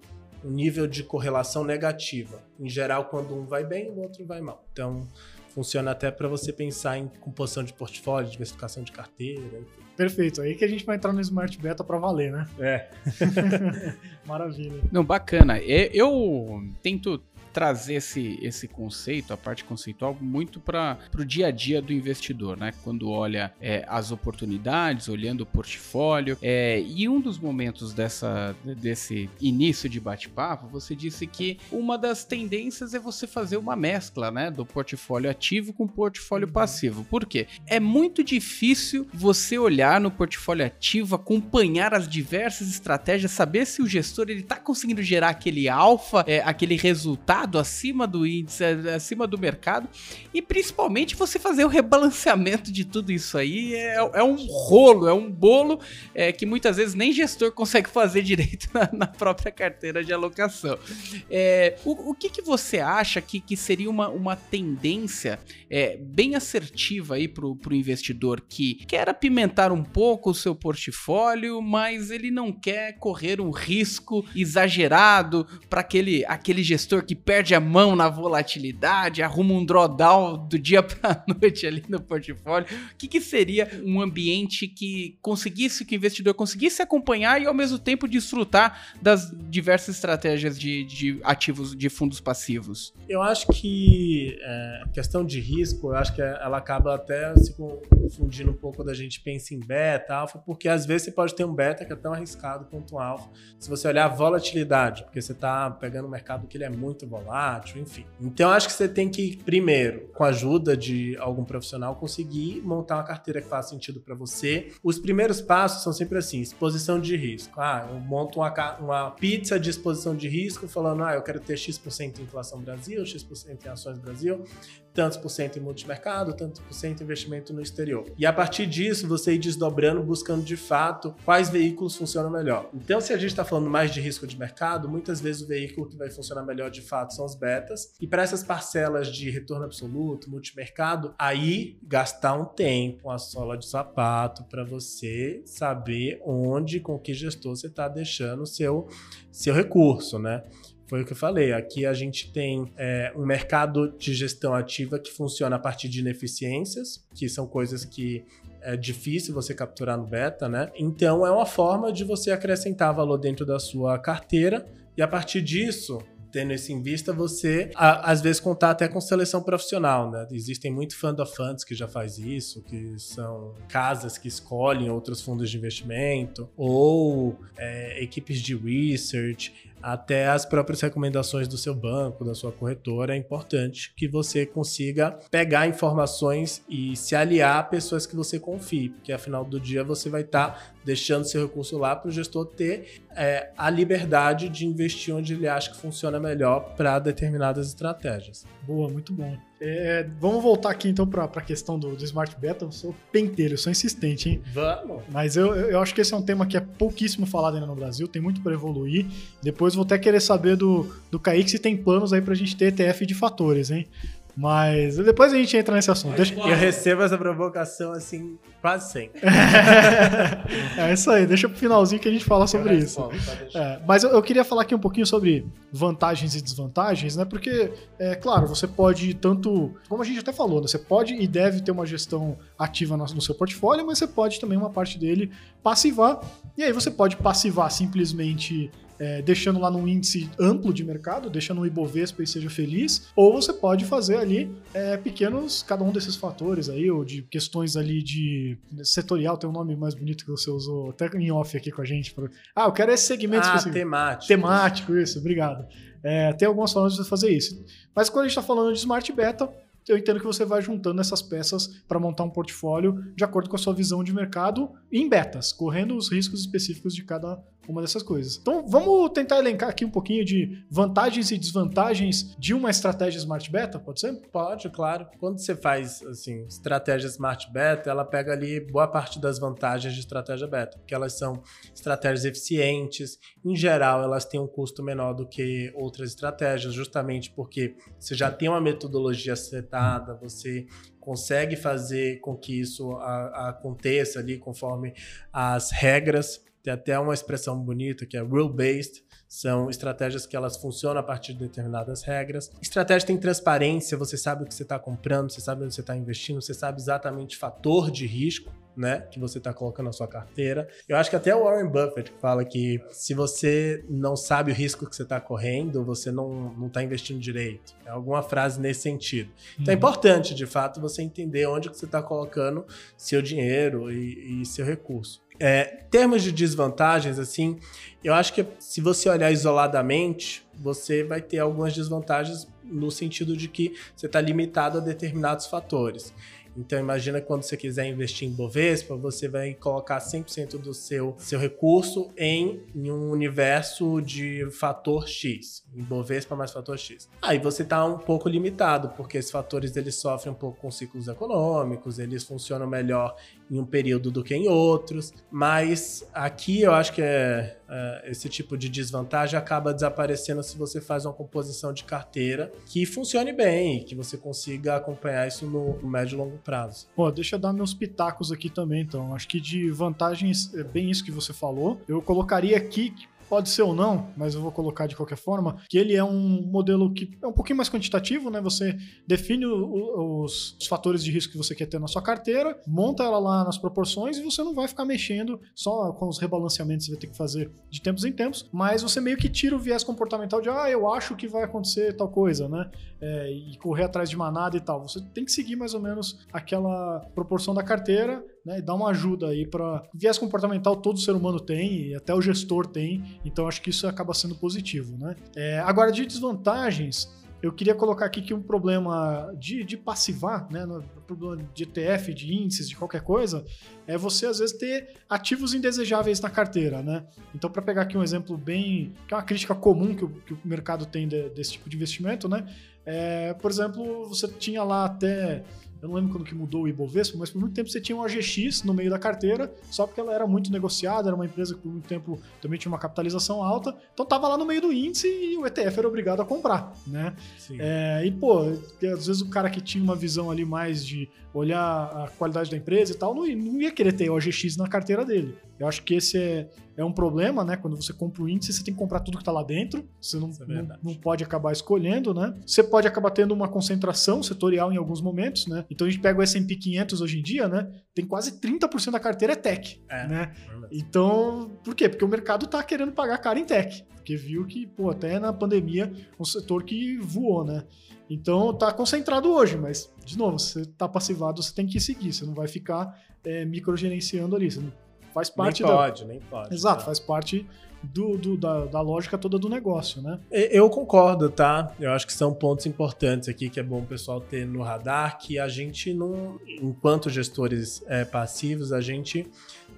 um nível de correlação negativa. Em geral, quando um vai bem, o outro vai mal. Então, funciona até para você pensar em composição de portfólio, diversificação de carteira. Enfim. Perfeito, aí que a gente vai entrar no Smart Beta para valer, né? É. Maravilha. Não, bacana. Eu tento trazer esse, esse conceito, a parte conceitual, muito para o dia a dia do investidor, né? Quando olha é, as oportunidades, olhando o portfólio. É, e um dos momentos dessa, desse início de bate-papo, você disse que uma das tendências é você fazer uma mescla né, do portfólio ativo com o portfólio uhum. passivo. Por quê? É muito difícil você olhar no portfólio ativo, acompanhar as diversas estratégias, saber se o gestor ele está conseguindo gerar aquele alfa, é, aquele resultado acima do índice, acima do mercado, e principalmente você fazer o rebalanceamento de tudo isso aí é, é um rolo, é um bolo é, que muitas vezes nem gestor consegue fazer direito na, na própria carteira de alocação. É, o, o que, que você acha que, que seria uma, uma tendência é, bem assertiva aí para o investidor que quer apimentar um pouco o seu portfólio, mas ele não quer correr um risco exagerado para aquele, aquele gestor que perde perde a mão na volatilidade, arruma um drawdown do dia para noite ali no portfólio. O que, que, seria um ambiente que conseguisse, que o investidor conseguisse acompanhar e ao mesmo tempo desfrutar das diversas estratégias de, de ativos de fundos passivos? Eu acho que é, questão de risco, eu acho que ela acaba até se confundindo um pouco da gente pensa em beta, alfa, porque às vezes você pode ter um beta que é tão arriscado quanto um alfa. Se você olhar a volatilidade, porque você está pegando um mercado que ele é muito volátil, volátil, enfim. Então acho que você tem que, primeiro, com a ajuda de algum profissional, conseguir montar uma carteira que faça sentido para você. Os primeiros passos são sempre assim: exposição de risco. Ah, eu monto uma, uma pizza de exposição de risco, falando, ah, eu quero ter X% em inflação Brasil, X% em ações Brasil tantos por cento em multimercado, tantos por cento em investimento no exterior. E a partir disso, você ir desdobrando, buscando de fato quais veículos funcionam melhor. Então, se a gente está falando mais de risco de mercado, muitas vezes o veículo que vai funcionar melhor de fato são os betas. E para essas parcelas de retorno absoluto, multimercado, aí gastar um tempo, uma sola de sapato, para você saber onde, com que gestor você está deixando o seu, seu recurso, né? Foi o que eu falei. Aqui a gente tem é, um mercado de gestão ativa que funciona a partir de ineficiências, que são coisas que é difícil você capturar no beta, né? Então é uma forma de você acrescentar valor dentro da sua carteira e a partir disso tendo isso em vista, você a, às vezes contar até com seleção profissional, né? Existem muito fund of funds que já faz isso, que são casas que escolhem outros fundos de investimento ou é, equipes de research até as próprias recomendações do seu banco, da sua corretora, é importante que você consiga pegar informações e se aliar a pessoas que você confie, porque afinal do dia você vai estar tá deixando seu recurso lá para o gestor ter é, a liberdade de investir onde ele acha que funciona melhor para determinadas estratégias. Boa, muito bom. É, vamos voltar aqui então para a questão do, do, Smart Beta. Eu sou penteiro, eu sou insistente, hein? Vamos! Mas eu, eu acho que esse é um tema que é pouquíssimo falado ainda no Brasil, tem muito para evoluir. Depois vou até querer saber do, do Kaique se tem planos aí para a gente ter ETF de fatores, hein? Mas depois a gente entra nesse assunto. Deixa... Eu recebo essa provocação assim, quase sempre. é isso aí, deixa pro finalzinho que a gente fala sobre isso. É, mas eu, eu, queria falar aqui um pouquinho sobre vantagens e desvantagens, né? Porque, é claro, você pode tanto, como a gente até falou, né? você pode e deve ter uma gestão ativa no, no seu portfólio, mas você pode também uma parte dele passivar. E aí você pode passivar simplesmente é, deixando lá num índice amplo de mercado, deixando o Ibovespa e seja feliz, ou você pode fazer ali é, pequenos, cada um desses fatores aí, ou de questões ali de setorial, tem um nome mais bonito que você usou até em off aqui com a gente. Pra... Ah, eu quero esse segmento ah, específico. temático. Temático, isso, obrigado. É, tem algumas formas de você fazer isso. Mas quando a gente está falando de Smart Beta, eu entendo que você vai juntando essas peças para montar um portfólio de acordo com a sua visão de mercado em betas, correndo os riscos específicos de cada uma dessas coisas. Então, vamos tentar elencar aqui um pouquinho de vantagens e desvantagens de uma estratégia Smart Beta, pode ser? Pode, claro. Quando você faz, assim, estratégia Smart Beta, ela pega ali boa parte das vantagens de estratégia Beta, porque elas são estratégias eficientes, em geral, elas têm um custo menor do que outras estratégias, justamente porque você já tem uma metodologia setada, você consegue fazer com que isso aconteça ali conforme as regras tem até uma expressão bonita que é rule-based, são estratégias que elas funcionam a partir de determinadas regras. Estratégia tem transparência, você sabe o que você está comprando, você sabe onde você está investindo, você sabe exatamente o fator de risco. Né, que você está colocando na sua carteira. Eu acho que até o Warren Buffett fala que se você não sabe o risco que você está correndo, você não está investindo direito. É alguma frase nesse sentido. Então é uhum. importante, de fato, você entender onde que você está colocando seu dinheiro e, e seu recurso. É, termos de desvantagens, assim, eu acho que se você olhar isoladamente, você vai ter algumas desvantagens no sentido de que você está limitado a determinados fatores. Então imagina quando você quiser investir em Bovespa, você vai colocar 100% do seu, seu recurso em, em, um universo de fator X, em Bovespa mais fator X. Aí você está um pouco limitado, porque esses fatores eles sofrem um pouco com ciclos econômicos, eles funcionam melhor em um período do que em outros, mas aqui eu acho que é, é, esse tipo de desvantagem acaba desaparecendo se você faz uma composição de carteira que funcione bem, que você consiga acompanhar isso no, no médio e longo prazo. Pô, deixa eu dar meus pitacos aqui também, então. Acho que de vantagens, é bem isso que você falou. Eu colocaria aqui Pode ser ou não, mas eu vou colocar de qualquer forma, que ele é um modelo que é um pouquinho mais quantitativo, né? Você define o, os, os, fatores de risco que você quer ter na sua carteira, monta ela lá nas proporções e você não vai ficar mexendo só com os rebalanceamentos que você vai ter que fazer de tempos em tempos, mas você meio que tira o viés comportamental de, ah, eu acho que vai acontecer tal coisa, né? É, e correr atrás de manada e tal. Você tem que seguir mais ou menos aquela proporção da carteira né, e dar uma ajuda aí para viés comportamental todo ser humano tem e até o gestor tem, então acho que isso acaba sendo positivo, né? É, agora de desvantagens, eu queria colocar aqui que um problema de, de passivar, né, no problema de ETF, de índices, de qualquer coisa, é você às vezes ter ativos indesejáveis na carteira, né? Então, para pegar aqui um exemplo bem, que é uma crítica comum que o, que o mercado tem de, desse tipo de investimento, né? É, por exemplo, você tinha lá até eu não lembro quando que mudou o Ibovespa, mas por muito tempo você tinha uma GX no meio da carteira, só porque ela era muito negociada, era uma empresa que por muito tempo também tinha uma capitalização alta, então tava lá no meio do índice e o ETF era obrigado a comprar, né? É, e, pô, às vezes o cara que tinha uma visão ali mais de olhar a qualidade da empresa e tal, não, não ia querer ter o OGX na carteira dele. Eu acho que esse é, é um problema, né? Quando você compra o índice, você tem que comprar tudo que está lá dentro. Você não, é não, não pode acabar escolhendo, né? Você pode acabar tendo uma concentração setorial em alguns momentos, né? Então a gente pega o S&P 500 hoje em dia, né? Tem quase 30% da carteira é tech, É. né? Então, por quê? Porque o mercado tá querendo pagar caro em tech. Porque viu que, pô, até na pandemia, um setor que voou, né? Então tá concentrado hoje, mas, de novo, se você tá passivado, você tem que seguir. Você não vai ficar é, microgerenciando ali. Você não- faz parte nem da. pode, nem pode. Exato, tá? faz parte do, do- da, da lógica toda do negócio, né? Eu concordo, tá? Eu acho que são pontos importantes aqui que é bom o pessoal ter no radar, que a gente não, enquanto gestores é, passivos, a gente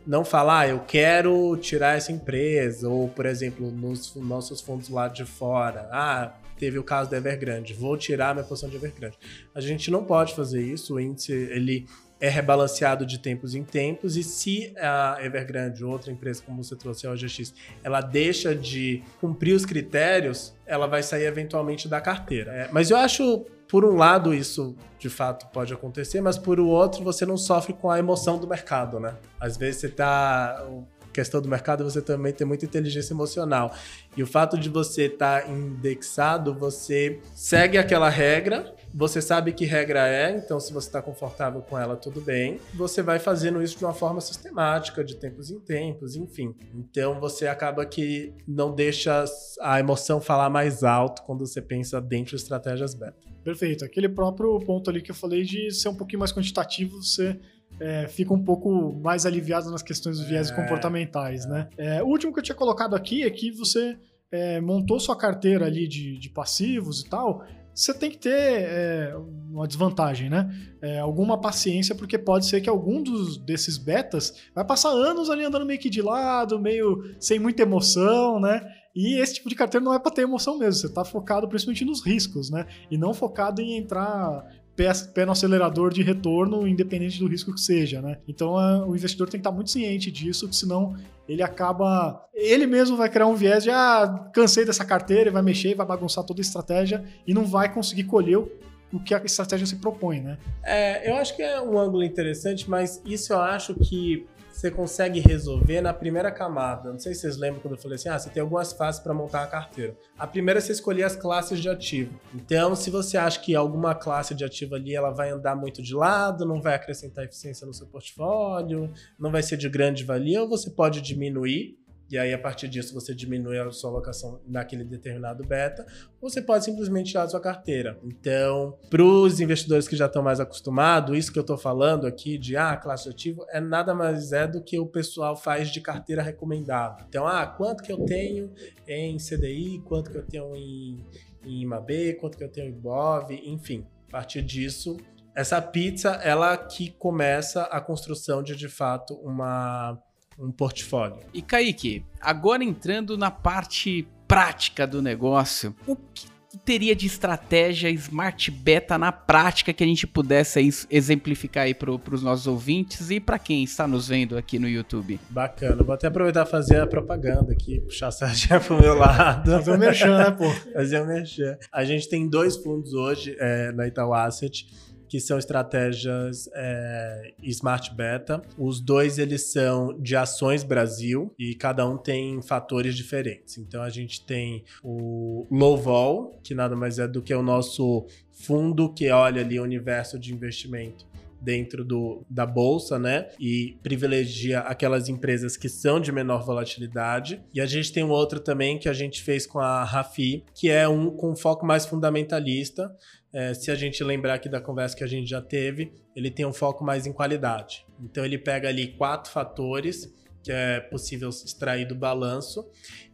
não fala, ah, eu quero tirar essa empresa, ou, por exemplo, nos nossos fundos lá de fora, ah, teve o caso da Evergrande, vou tirar minha posição de Evergrande. A gente não pode fazer isso, o índice, ele é rebalanceado de tempos em tempos, e se a Evergrande, outra empresa como você trouxe, a OGX, ela deixa de cumprir os critérios, ela vai sair eventualmente da carteira. É, mas eu acho, por um lado, isso de fato pode acontecer, mas por outro, você não sofre com a emoção do mercado, né? Às vezes você tá. Questão do mercado, você também tem muita inteligência emocional. E o fato de você estar indexado, você segue aquela regra, você sabe que regra é, então se você está confortável com ela, tudo bem. Você vai fazendo isso de uma forma sistemática, de tempos em tempos, enfim. Então você acaba que não deixa a emoção falar mais alto quando você pensa dentro de estratégias beta. Perfeito. Aquele próprio ponto ali que eu falei de ser um pouquinho mais quantitativo, você é, fica um pouco mais aliviado nas questões dos viés É, comportamentais, né? É, o último que eu tinha colocado aqui é que você é, montou sua carteira ali de, de passivos e tal. Você tem que ter é, uma desvantagem, né? É, alguma paciência, porque pode ser que algum dos, desses betas vai passar anos ali andando meio que de lado, meio sem muita emoção, né? E esse tipo de carteira não é para ter emoção mesmo. Você está focado principalmente nos riscos, né? E não focado em entrar pé, pé no acelerador de retorno, independente do risco que seja, né? Então o investidor tem que estar muito ciente disso, senão ele acaba. Ele mesmo vai criar um viés de ah, cansei dessa carteira, vai mexer, vai bagunçar toda a estratégia e não vai conseguir colher o que a estratégia se propõe, né? É, eu acho que é um ângulo interessante, mas isso eu acho que você consegue resolver na primeira camada. Não sei se vocês lembram quando eu falei assim: ah, você tem algumas fases para montar a carteira. A primeira é você escolher as classes de ativo. Então, se você acha que alguma classe de ativo ali ela vai andar muito de lado, não vai acrescentar eficiência no seu portfólio, não vai ser de grande valia, ou você pode diminuir. E aí, a partir disso, você diminui a sua alocação naquele determinado beta, ou você pode simplesmente tirar a sua carteira. Então, para os investidores que já estão mais acostumados, isso que eu estou falando aqui de ah, classe ativo é nada mais é do que o pessoal faz de carteira recomendada. Então, ah, quanto que eu tenho em CDI, quanto que eu tenho em, em IMAB, quanto que eu tenho em BOV, enfim. A partir disso, essa pizza, ela que começa a construção de, de fato, uma um portfólio. E Kaique, agora entrando na parte prática do negócio, o que teria de estratégia Smart Beta na prática que a gente pudesse exemplificar aí para os nossos ouvintes e para quem está nos vendo aqui no YouTube? Bacana, vou até aproveitar e fazer a propaganda aqui, puxar a sardinha pro meu lado. Fazer o merchan, né, pô? Fazer o merchan. A gente tem dois fundos hoje é, na Itaú Asset que são estratégias é, Smart Beta. Os dois eles são de ações Brasil e cada um tem fatores diferentes. Então a gente tem o Low Vol, que nada mais é do que o nosso fundo que olha ali o universo de investimento dentro do, da bolsa, né? E privilegia aquelas empresas que são de menor volatilidade. E a gente tem um outro também que a gente fez com a Rafi, que é um com foco mais fundamentalista. É, se a gente lembrar aqui da conversa que a gente já teve, ele tem um foco mais em qualidade. Então ele pega ali quatro fatores que é possível extrair do balanço.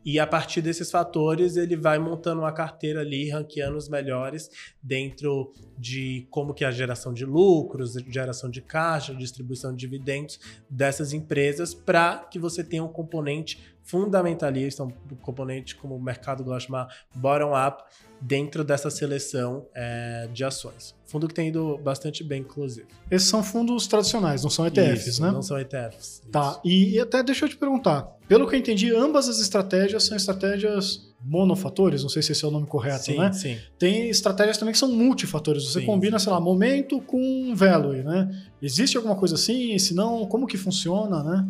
E a partir desses fatores ele vai montando uma carteira ali, ranqueando os melhores dentro de como que é a geração de lucros, geração de caixa, distribuição de dividendos dessas empresas para que você tenha um componente fundamentalista, um componente como o mercado gosta de chamar bottom-up dentro dessa seleção é, de ações. Fundo que tem ido bastante bem, inclusive. Esses são fundos tradicionais, não são ETFs, Isso, né? Não são ETFs. Tá, isso. e, e até deixa eu te perguntar. Pelo que eu entendi, ambas as estratégias são estratégias monofatores, não sei se esse é o nome correto, sim, né? Sim. Tem estratégias também que são multifatores. Você Sim, combina, sim. sei lá, momento com value, né? Existe alguma coisa assim? Se não, como que funciona, né?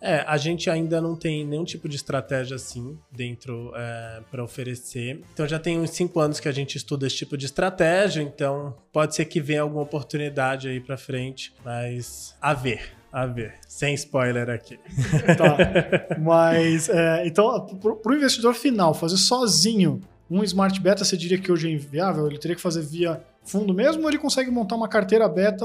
É, a gente ainda não tem nenhum tipo de estratégia assim dentro é, para oferecer. Então já tem uns cinco anos que a gente estuda esse tipo de estratégia, então pode ser que venha alguma oportunidade aí para frente, mas a ver. A ver, sem spoiler aqui. Tá. Mas, é, então, para o investidor final, fazer sozinho um smart beta, você diria que hoje é inviável? Ele teria que fazer via fundo mesmo ou ele consegue montar uma carteira beta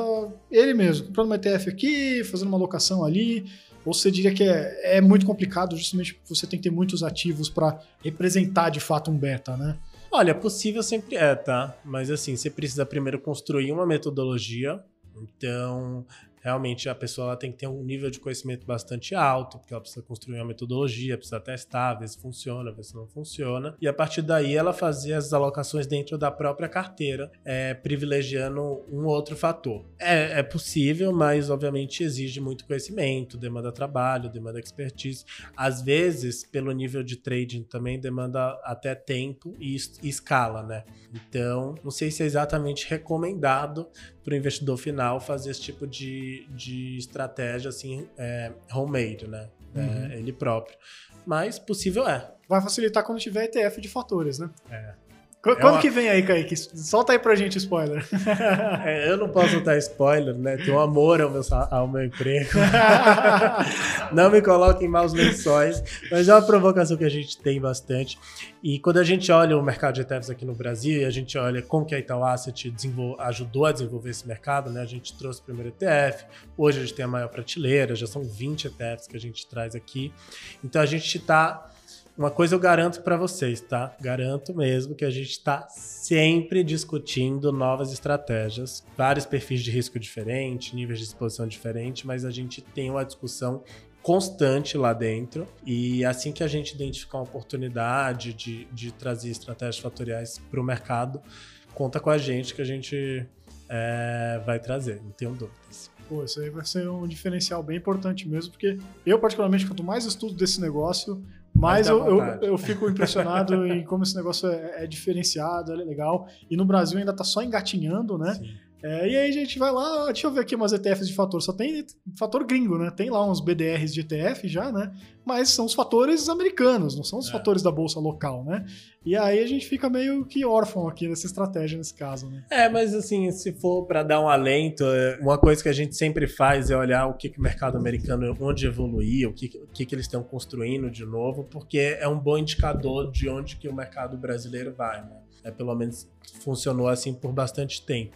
ele mesmo, comprando uma ETF aqui, fazendo uma alocação ali? Ou você diria que é, é muito complicado, justamente porque você tem que ter muitos ativos para representar de fato um beta, né? Olha, possível sempre é, tá? Mas assim, você precisa primeiro construir uma metodologia. Então, realmente a pessoa ela tem que ter um nível de conhecimento bastante alto, porque ela precisa construir uma metodologia, precisa testar, ver se funciona, ver se não funciona. E a partir daí ela fazer as alocações dentro da própria carteira, é, privilegiando um outro fator. É, é possível, mas obviamente exige muito conhecimento, demanda trabalho, demanda expertise. Às vezes, pelo nível de trading também demanda até tempo e, e escala, né? Então, não sei se é exatamente recomendado para o investidor final fazer esse tipo de, de estratégia assim, é, homemade, né? É, uhum. É, ele próprio. Mas possível é. Vai facilitar quando tiver ETF de fatores, né? É. Quando é uma... que vem aí, Kaique? Solta aí pra gente spoiler. É, eu não posso dar spoiler, né? Tenho amor ao meu, ao meu emprego. não me coloquem maus lençóis, mas é uma provocação que a gente tem bastante. E quando a gente olha o mercado de ETFs aqui no Brasil e a gente olha como que a Itaú Asset ajudou a desenvolver esse mercado, né? A gente trouxe o primeiro ETF, hoje a gente tem a maior prateleira, já são 20 ETFs que a gente traz aqui. Então a gente está uma coisa eu garanto para vocês, tá? Garanto mesmo que a gente está sempre discutindo novas estratégias, vários perfis de risco diferentes, níveis de exposição diferentes, mas a gente tem uma discussão constante lá dentro. E assim que a gente identificar uma oportunidade de, de trazer estratégias fatoriais para o mercado, conta com a gente que a gente é, vai trazer, não tenho dúvidas. Pô, isso aí vai ser um diferencial bem importante mesmo, porque eu, particularmente, quanto mais estudo desse negócio, mas eu, eu, eu, fico impressionado em como esse negócio é, é, diferenciado, é legal. E no Brasil ainda está só engatinhando, né? É, e aí a gente vai lá, deixa eu ver aqui umas ETFs de fator. Só tem fator gringo, né? Tem lá uns BDRs de ETF já, né? Mas são os fatores americanos, não são os é. fatores da bolsa local, né? E aí a gente fica meio que órfão aqui nessa estratégia nesse caso, né? É, mas assim, se for para dar um alento, é, uma coisa que a gente sempre faz é olhar o que, que o mercado americano, onde evoluir, o que, que, que eles estão construindo de novo, porque é um bom indicador de onde que o mercado brasileiro vai, né? É, pelo menos funcionou assim por bastante tempo.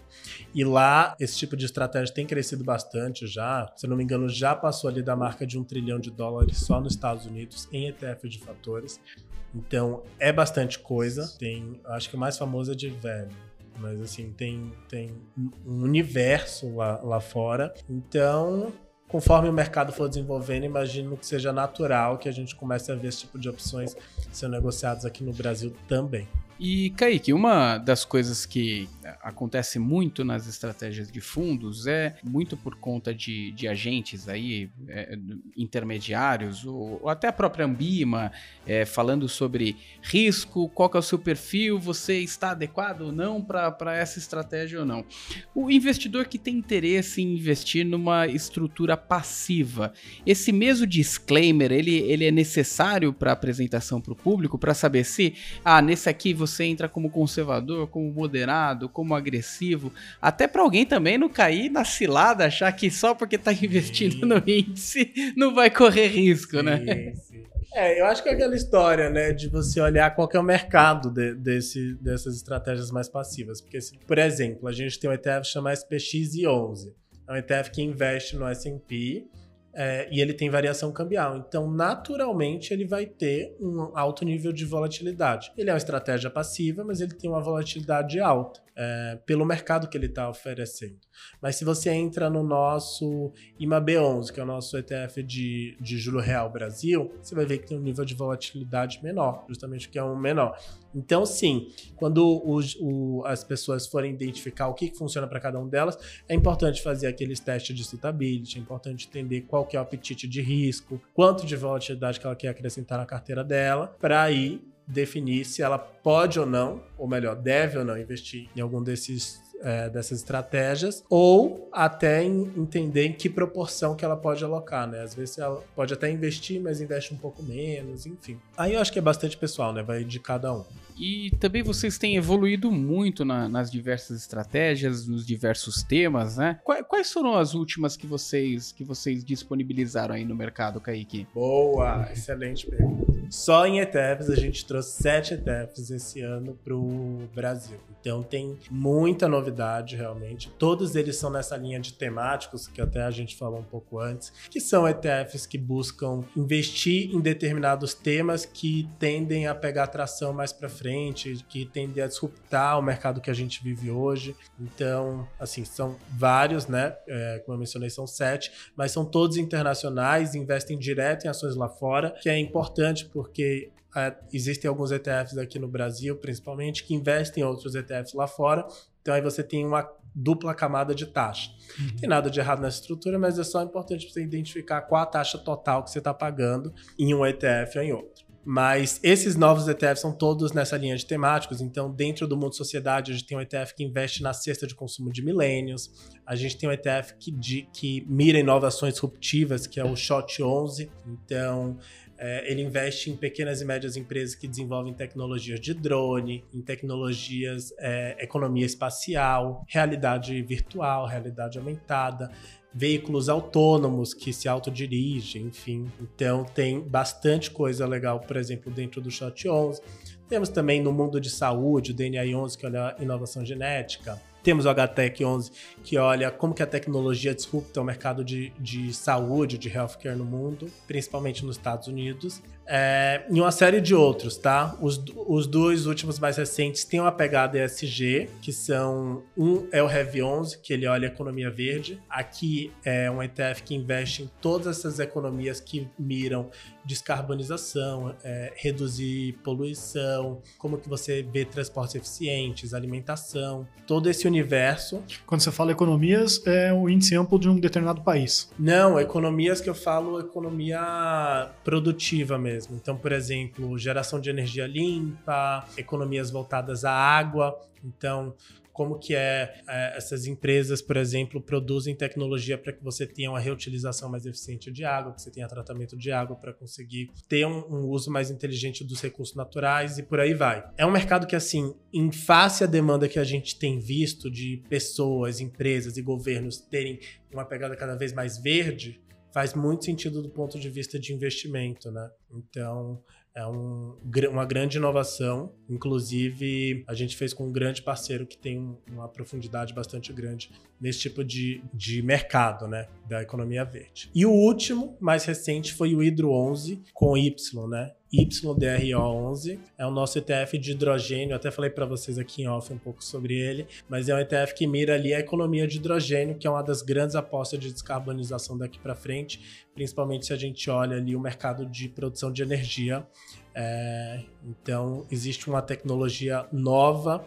E lá, esse tipo de estratégia tem crescido bastante já. Se não me engano, já passou ali da marca de um trilhão de dólares só nos Estados Unidos em ETF de fatores. Então, é bastante coisa. Tem, acho que o mais famoso é de velho. Mas assim, tem, tem um universo lá, lá fora. Então, conforme o mercado for desenvolvendo, imagino que seja natural que a gente comece a ver esse tipo de opções sendo negociadas aqui no Brasil também. E, Kaique, uma das coisas que acontece muito nas estratégias de fundos é muito por conta de, de agentes aí, é, intermediários, ou, ou, até a própria Ambima, é, falando sobre risco, qual é o seu perfil, você está adequado ou não para essa estratégia ou não. O investidor que tem interesse em investir numa estrutura passiva, esse mesmo disclaimer, ele, ele é necessário para apresentação para o público, para saber se, ah, nesse aqui você você entra como conservador, como moderado, como agressivo, até para alguém também não cair na cilada, achar que só porque tá investindo sim. no índice não vai correr risco, né? sim, né? Sim. É, eu acho que é aquela história, né, de você olhar qual é o mercado de, desse, dessas estratégias mais passivas. Porque, se, por exemplo, a gente tem um ETF chamado SPX11. É um ETF que investe no S&P é, e ele tem variação cambial. Então, naturalmente, ele vai ter um alto nível de volatilidade. Ele é uma estratégia passiva, mas ele tem uma volatilidade alta é, pelo mercado que ele está oferecendo. Mas se você entra no nosso IMAB11, que é o nosso ETF de, de juro real Brasil, você vai ver que tem um nível de volatilidade menor, justamente porque é um menor. Então, sim, quando o, as pessoas forem identificar o que, que funciona para cada um delas, é importante fazer aqueles testes de suitability, é importante entender qual que é o apetite de risco, quanto de volatilidade que ela quer acrescentar na carteira dela, para aí definir se ela pode ou não, ou melhor, deve ou não investir em algum desses é, dessas estratégias, ou até em entender em que proporção que ela pode alocar, né? Às vezes ela pode até investir, mas investe um pouco menos, enfim. Aí eu acho que é bastante pessoal, né? Vai de cada um. E também vocês têm evoluído muito na, nas diversas estratégias, nos diversos temas, né? Quais, quais, foram as últimas que vocês que vocês disponibilizaram aí no mercado, Kaique? Boa, excelente pergunta. Só em ETFs a gente trouxe sete ETFs esse ano para o Brasil. Então tem muita novidade realmente. Todos eles são nessa linha de temáticos que até a gente falou um pouco antes, que são ETFs que buscam investir em determinados temas que tendem a pegar atração mais para frente frente, que tende a disruptar o mercado que a gente vive hoje. Então, assim, são vários, né? É, como eu mencionei, são sete, mas são todos internacionais, investem direto em ações lá fora, que é importante porque é, existem alguns ETFs aqui no Brasil, principalmente, que investem em outros ETFs lá fora. Então aí você tem uma dupla camada de taxa. Uhum. Tem nada de errado nessa estrutura, mas é só importante você identificar qual a taxa total que você está pagando em um ETF ou em outro. Mas esses novos ETFs são todos nessa linha de temáticos. Então, dentro do mundo sociedade, a gente tem um ETF que investe na cesta de consumo de milênios. A gente tem um ETF que, de, que mira inovações disruptivas, que é o SHOT 11. Então, é, ele investe em pequenas e médias empresas que desenvolvem tecnologias de drone, em tecnologias, é, economia espacial, realidade virtual, realidade aumentada veículos autônomos que se autodirigem, enfim. Então tem bastante coisa legal, por exemplo, dentro do Shot 11. Temos também no mundo de saúde o DNA 11, que olha inovação genética. Temos o HTEC 11, que olha como que a tecnologia disrupta o mercado de, de saúde, de healthcare no mundo, principalmente nos Estados Unidos. É, e uma série de outros, tá? Os, os dois últimos mais recentes têm uma pegada ESG, que são um é o Heavy 11, que ele olha a economia verde. Aqui é um ETF que investe em todas essas economias que miram descarbonização, é, reduzir poluição, como que você vê transportes eficientes, alimentação, todo esse universo. Quando você fala economias, é o índice amplo de um determinado país. Não, economias que eu falo economia produtiva mesmo mesmo. Então, por exemplo, geração de energia limpa, economias voltadas à água. Então, como que é, é, essas empresas, por exemplo, produzem tecnologia para que você tenha uma reutilização mais eficiente de água, que você tenha tratamento de água para conseguir ter um, um, uso mais inteligente dos recursos naturais e por aí vai. É um mercado que, assim, em face à demanda que a gente tem visto de pessoas, empresas e governos terem uma pegada cada vez mais verde, faz muito sentido do ponto de vista de investimento, né? Então, é um, uma grande inovação. Inclusive, a gente fez com um grande parceiro que tem uma profundidade bastante grande nesse tipo de, de mercado, né? Da economia verde. E o último, mais recente, foi o Hidro 11 com Y, né? YDRO11 é o nosso ETF de hidrogênio. até falei para vocês aqui em off um pouco sobre ele, mas é um ETF que mira ali a economia de hidrogênio, que é uma das grandes apostas de descarbonização daqui para frente, principalmente se a gente olha ali o mercado de produção de energia. É, então, existe uma tecnologia nova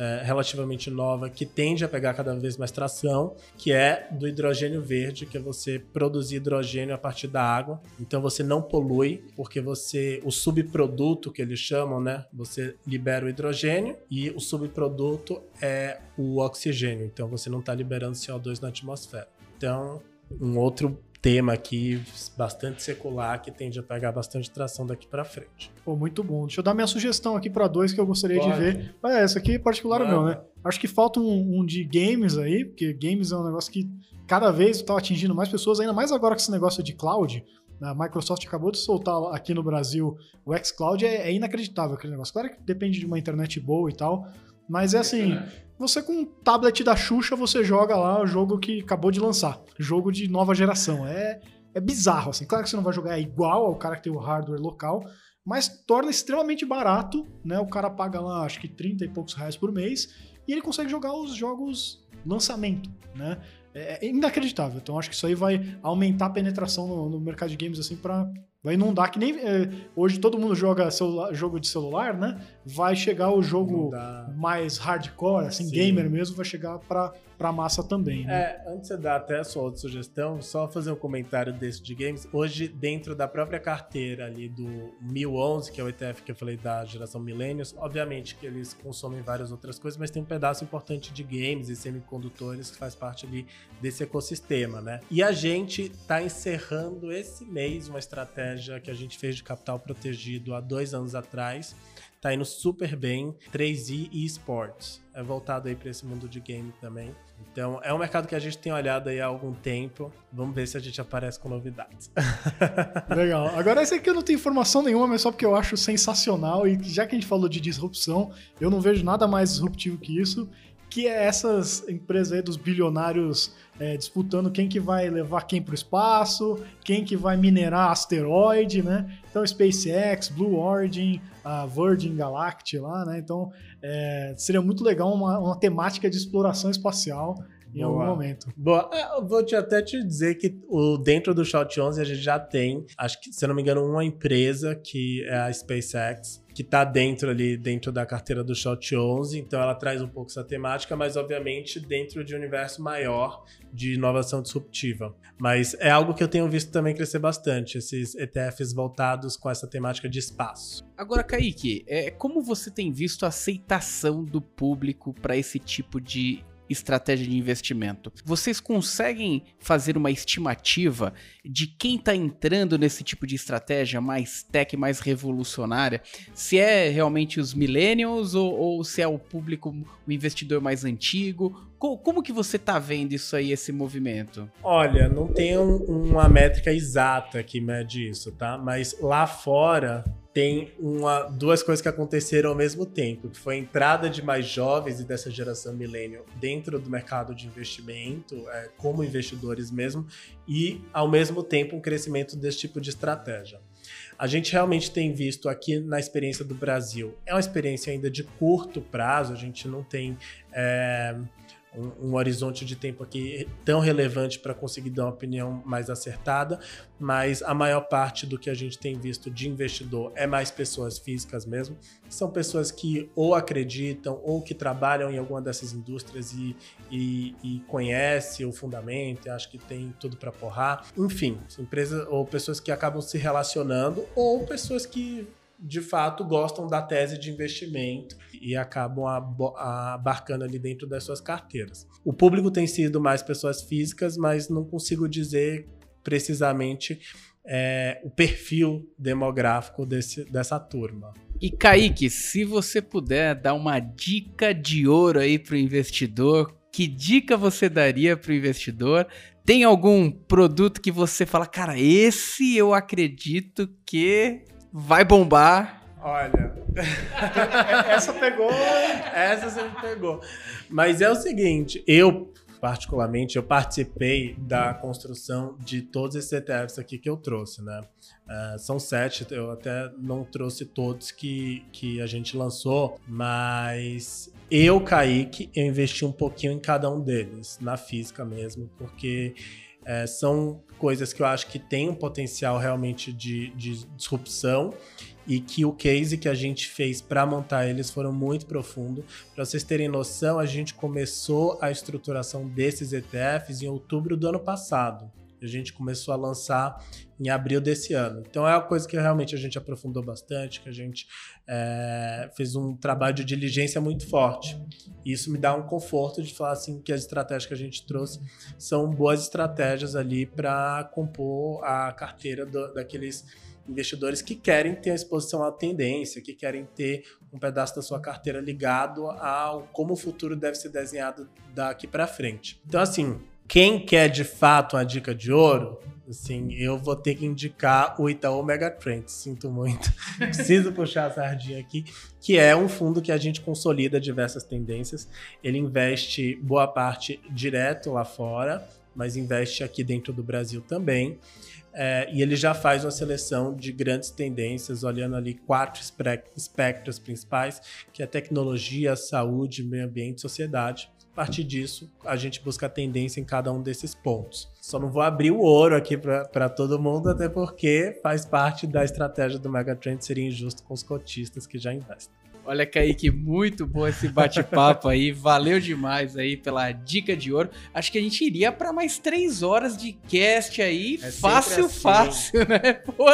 é, relativamente nova que tende a pegar cada vez mais tração, que é do hidrogênio verde, que é você produzir hidrogênio a partir da água. Então você não polui, porque você o subproduto que eles chamam, né? Você libera o hidrogênio e o subproduto é o oxigênio. Então você não está liberando CO2 na atmosfera. Então, um outro tema aqui bastante secular que tende a pegar bastante tração daqui para frente. Pô, muito bom. Deixa eu dar minha sugestão aqui para dois que eu gostaria Pode. de ver. É, essa aqui é particular Mano. meu, né? Acho que falta um, um, de games aí, porque games é um negócio que cada vez está atingindo mais pessoas, ainda mais agora com esse negócio de cloud. A Microsoft acabou de soltar aqui no Brasil o xCloud, é, é inacreditável aquele negócio. Claro que depende de uma internet boa e tal, mas é assim, você com um tablet da Xuxa, você joga lá o jogo que acabou de lançar. Jogo de nova geração. É, é bizarro, assim. Claro que você não vai jogar igual ao cara que tem o hardware local, mas torna extremamente barato, né? O cara paga lá, acho que 30 e poucos reais por mês, e ele consegue jogar os jogos lançamento, né? É, é inacreditável. Então acho que isso aí vai aumentar a penetração no, no mercado de games assim para Vai inundar que nem. é, hoje todo mundo joga celular- jogo de celular, né? Vai chegar o jogo mais hardcore, assim, Sim. gamer mesmo, vai chegar pra, pra massa também, né? É, antes de dar até a sua outra sugestão, só fazer um comentário desse de games. Hoje, dentro da própria carteira ali do 1011, que é o ETF que eu falei da geração Millennials, obviamente que eles consomem várias outras coisas, mas tem um pedaço importante de games e semicondutores que faz parte ali desse ecossistema, né? E a gente tá encerrando esse mês uma estratégia que a gente fez de capital protegido há dois anos atrás. Tá indo super bem. 3i e esportes. É voltado aí para esse mundo de game também. Então, é um mercado que a gente tem olhado aí há algum tempo. Vamos ver se a gente aparece com novidades. Legal. Agora, esse aqui eu não tenho informação nenhuma, mas só porque eu acho sensacional. E já que a gente falou de disrupção, eu não vejo nada mais disruptivo que isso. Que é essas empresas aí dos bilionários é, disputando quem que vai levar quem para o espaço, quem que vai minerar asteroide, né? Então, SpaceX, Blue Origin, a Virgin Galactic lá, né? Então, é, seria muito legal uma, uma temática de exploração espacial em Boa. algum momento. Boa, é, eu vou te até te dizer que o, dentro do Shot 11 a gente já tem, acho que, se eu não me engano, uma empresa que é a SpaceX, que tá dentro ali, dentro da carteira do Shot 11, então ela traz um pouco essa temática, mas obviamente dentro de um universo maior de inovação disruptiva. Mas é algo que eu tenho visto também crescer bastante, esses ETFs voltados com essa temática de espaço. Agora, Kaique, é, como você tem visto a aceitação do público para esse tipo de estratégia de investimento? Vocês conseguem fazer uma estimativa de quem está entrando nesse tipo de estratégia mais tech, mais revolucionária? Se é realmente os millennials ou, ou se é o público, o investidor mais antigo? Co- como que você tá vendo isso aí, esse movimento? Olha, não tem um- uma métrica exata que mede isso, tá? Mas lá fora tem uma, duas coisas que aconteceram ao mesmo tempo, que foi a entrada de mais jovens e dessa geração millennial dentro do mercado de investimento, é, como investidores mesmo, e ao mesmo tempo um crescimento desse tipo de estratégia. A gente realmente tem visto aqui na experiência do Brasil, é uma experiência ainda de curto prazo, a gente não tem é, um, um horizonte de tempo aqui tão relevante para conseguir dar uma opinião mais acertada, mas a maior parte do que a gente tem visto de investidor é mais pessoas físicas mesmo, são pessoas que ou acreditam ou que trabalham em alguma dessas indústrias e, e, e conhece o fundamento, e acho que tem tudo para porrar. Enfim, empresas ou pessoas que acabam se relacionando ou pessoas que de fato gostam da tese de investimento e acabam abarcando ali dentro das suas carteiras. O público tem sido mais pessoas físicas, mas não consigo dizer precisamente é, o perfil demográfico desse, dessa turma. E Kaique, se você puder dar uma dica de ouro aí pro investidor, que dica você daria pro investidor? Tem algum produto que você fala, cara, esse eu acredito que vai bombar? Olha, Essa pegou. essa você me pegou. Mas é o seguinte, eu particularmente, eu participei da construção de todos esses ETFs aqui que eu trouxe, né? Ah, são sete, eu até não trouxe todos que, que a gente lançou, mas eu, Kaique, eu investi um pouquinho em cada um deles, na física mesmo, porque é, são coisas que eu acho que tem um potencial realmente de, de disrupção e que o case que a gente fez para montar eles foram muito profundo. Para vocês terem noção, a gente começou a estruturação desses ETFs em outubro do ano passado. A gente começou a lançar em abril desse ano. Então é uma coisa que realmente a gente aprofundou bastante, que a gente é, fez um trabalho de diligência muito forte. E isso me dá um conforto de falar assim que as estratégias que a gente trouxe são boas estratégias ali para compor a carteira do- daqueles investidores que querem ter a exposição à tendência, que querem ter um pedaço da sua carteira ligado ao como o futuro deve ser desenhado daqui para frente. Então assim, quem quer de fato uma dica de ouro, assim, eu vou ter que indicar o Itaú Megatrends. Sinto muito. Preciso puxar a sardinha aqui, que é um fundo que a gente consolida diversas tendências. Ele investe boa parte direto lá fora, mas investe aqui dentro do Brasil também. É, e ele já faz uma seleção de grandes tendências, olhando ali quatro espectros principais, que é tecnologia, saúde, meio ambiente e sociedade. A partir disso, a gente busca a tendência em cada um desses pontos. Só não vou abrir o ouro aqui para todo mundo, até porque faz parte da estratégia do Megatrend seria injusto com os cotistas que já investem. Olha, Kaique, muito bom esse bate-papo aí. Valeu demais aí pela dica de ouro. Acho que a gente iria para mais três horas de cast aí. É fácil, assim. fácil, né? Pô,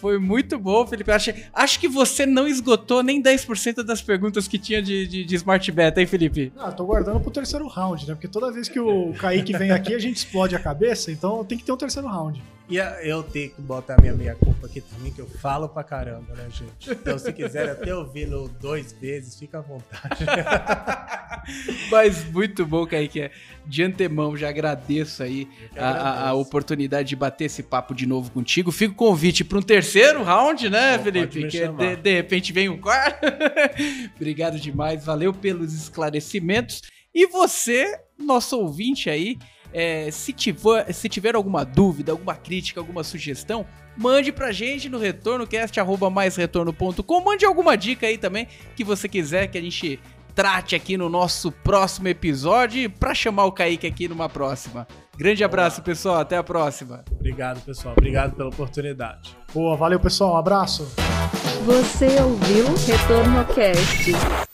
foi muito bom, Felipe. Acho, acho que você não esgotou nem 10% das perguntas que tinha de, de, de, Smart Beta, hein, Felipe? Ah, tô guardando pro terceiro round, né? Porque toda vez que o Kaique vem aqui, a gente explode a cabeça, então tem que ter um terceiro round. E eu tenho que botar a minha meia culpa aqui também, que eu falo pra caramba, né, gente? Então, se quiser até ouvir no dois vezes, fica à vontade. Mas muito bom, Kaique. De antemão, já agradeço aí a, a, oportunidade de bater esse papo de novo contigo. Fica o convite para um terceiro round, né, Felipe? Que de, de repente vem um quarto. Obrigado demais, valeu pelos esclarecimentos. E você, nosso ouvinte aí, é, se, tiver, se tiver alguma dúvida, alguma crítica, alguma sugestão, mande pra gente no retornocast.com. Mande alguma dica aí também que você quiser que a gente trate aqui no nosso próximo episódio para chamar o Kaique aqui numa próxima. Grande abraço, pessoal. Até a próxima. Obrigado, pessoal. Obrigado pela oportunidade. Boa, valeu, pessoal. Um abraço. Você ouviu Retorno Cast.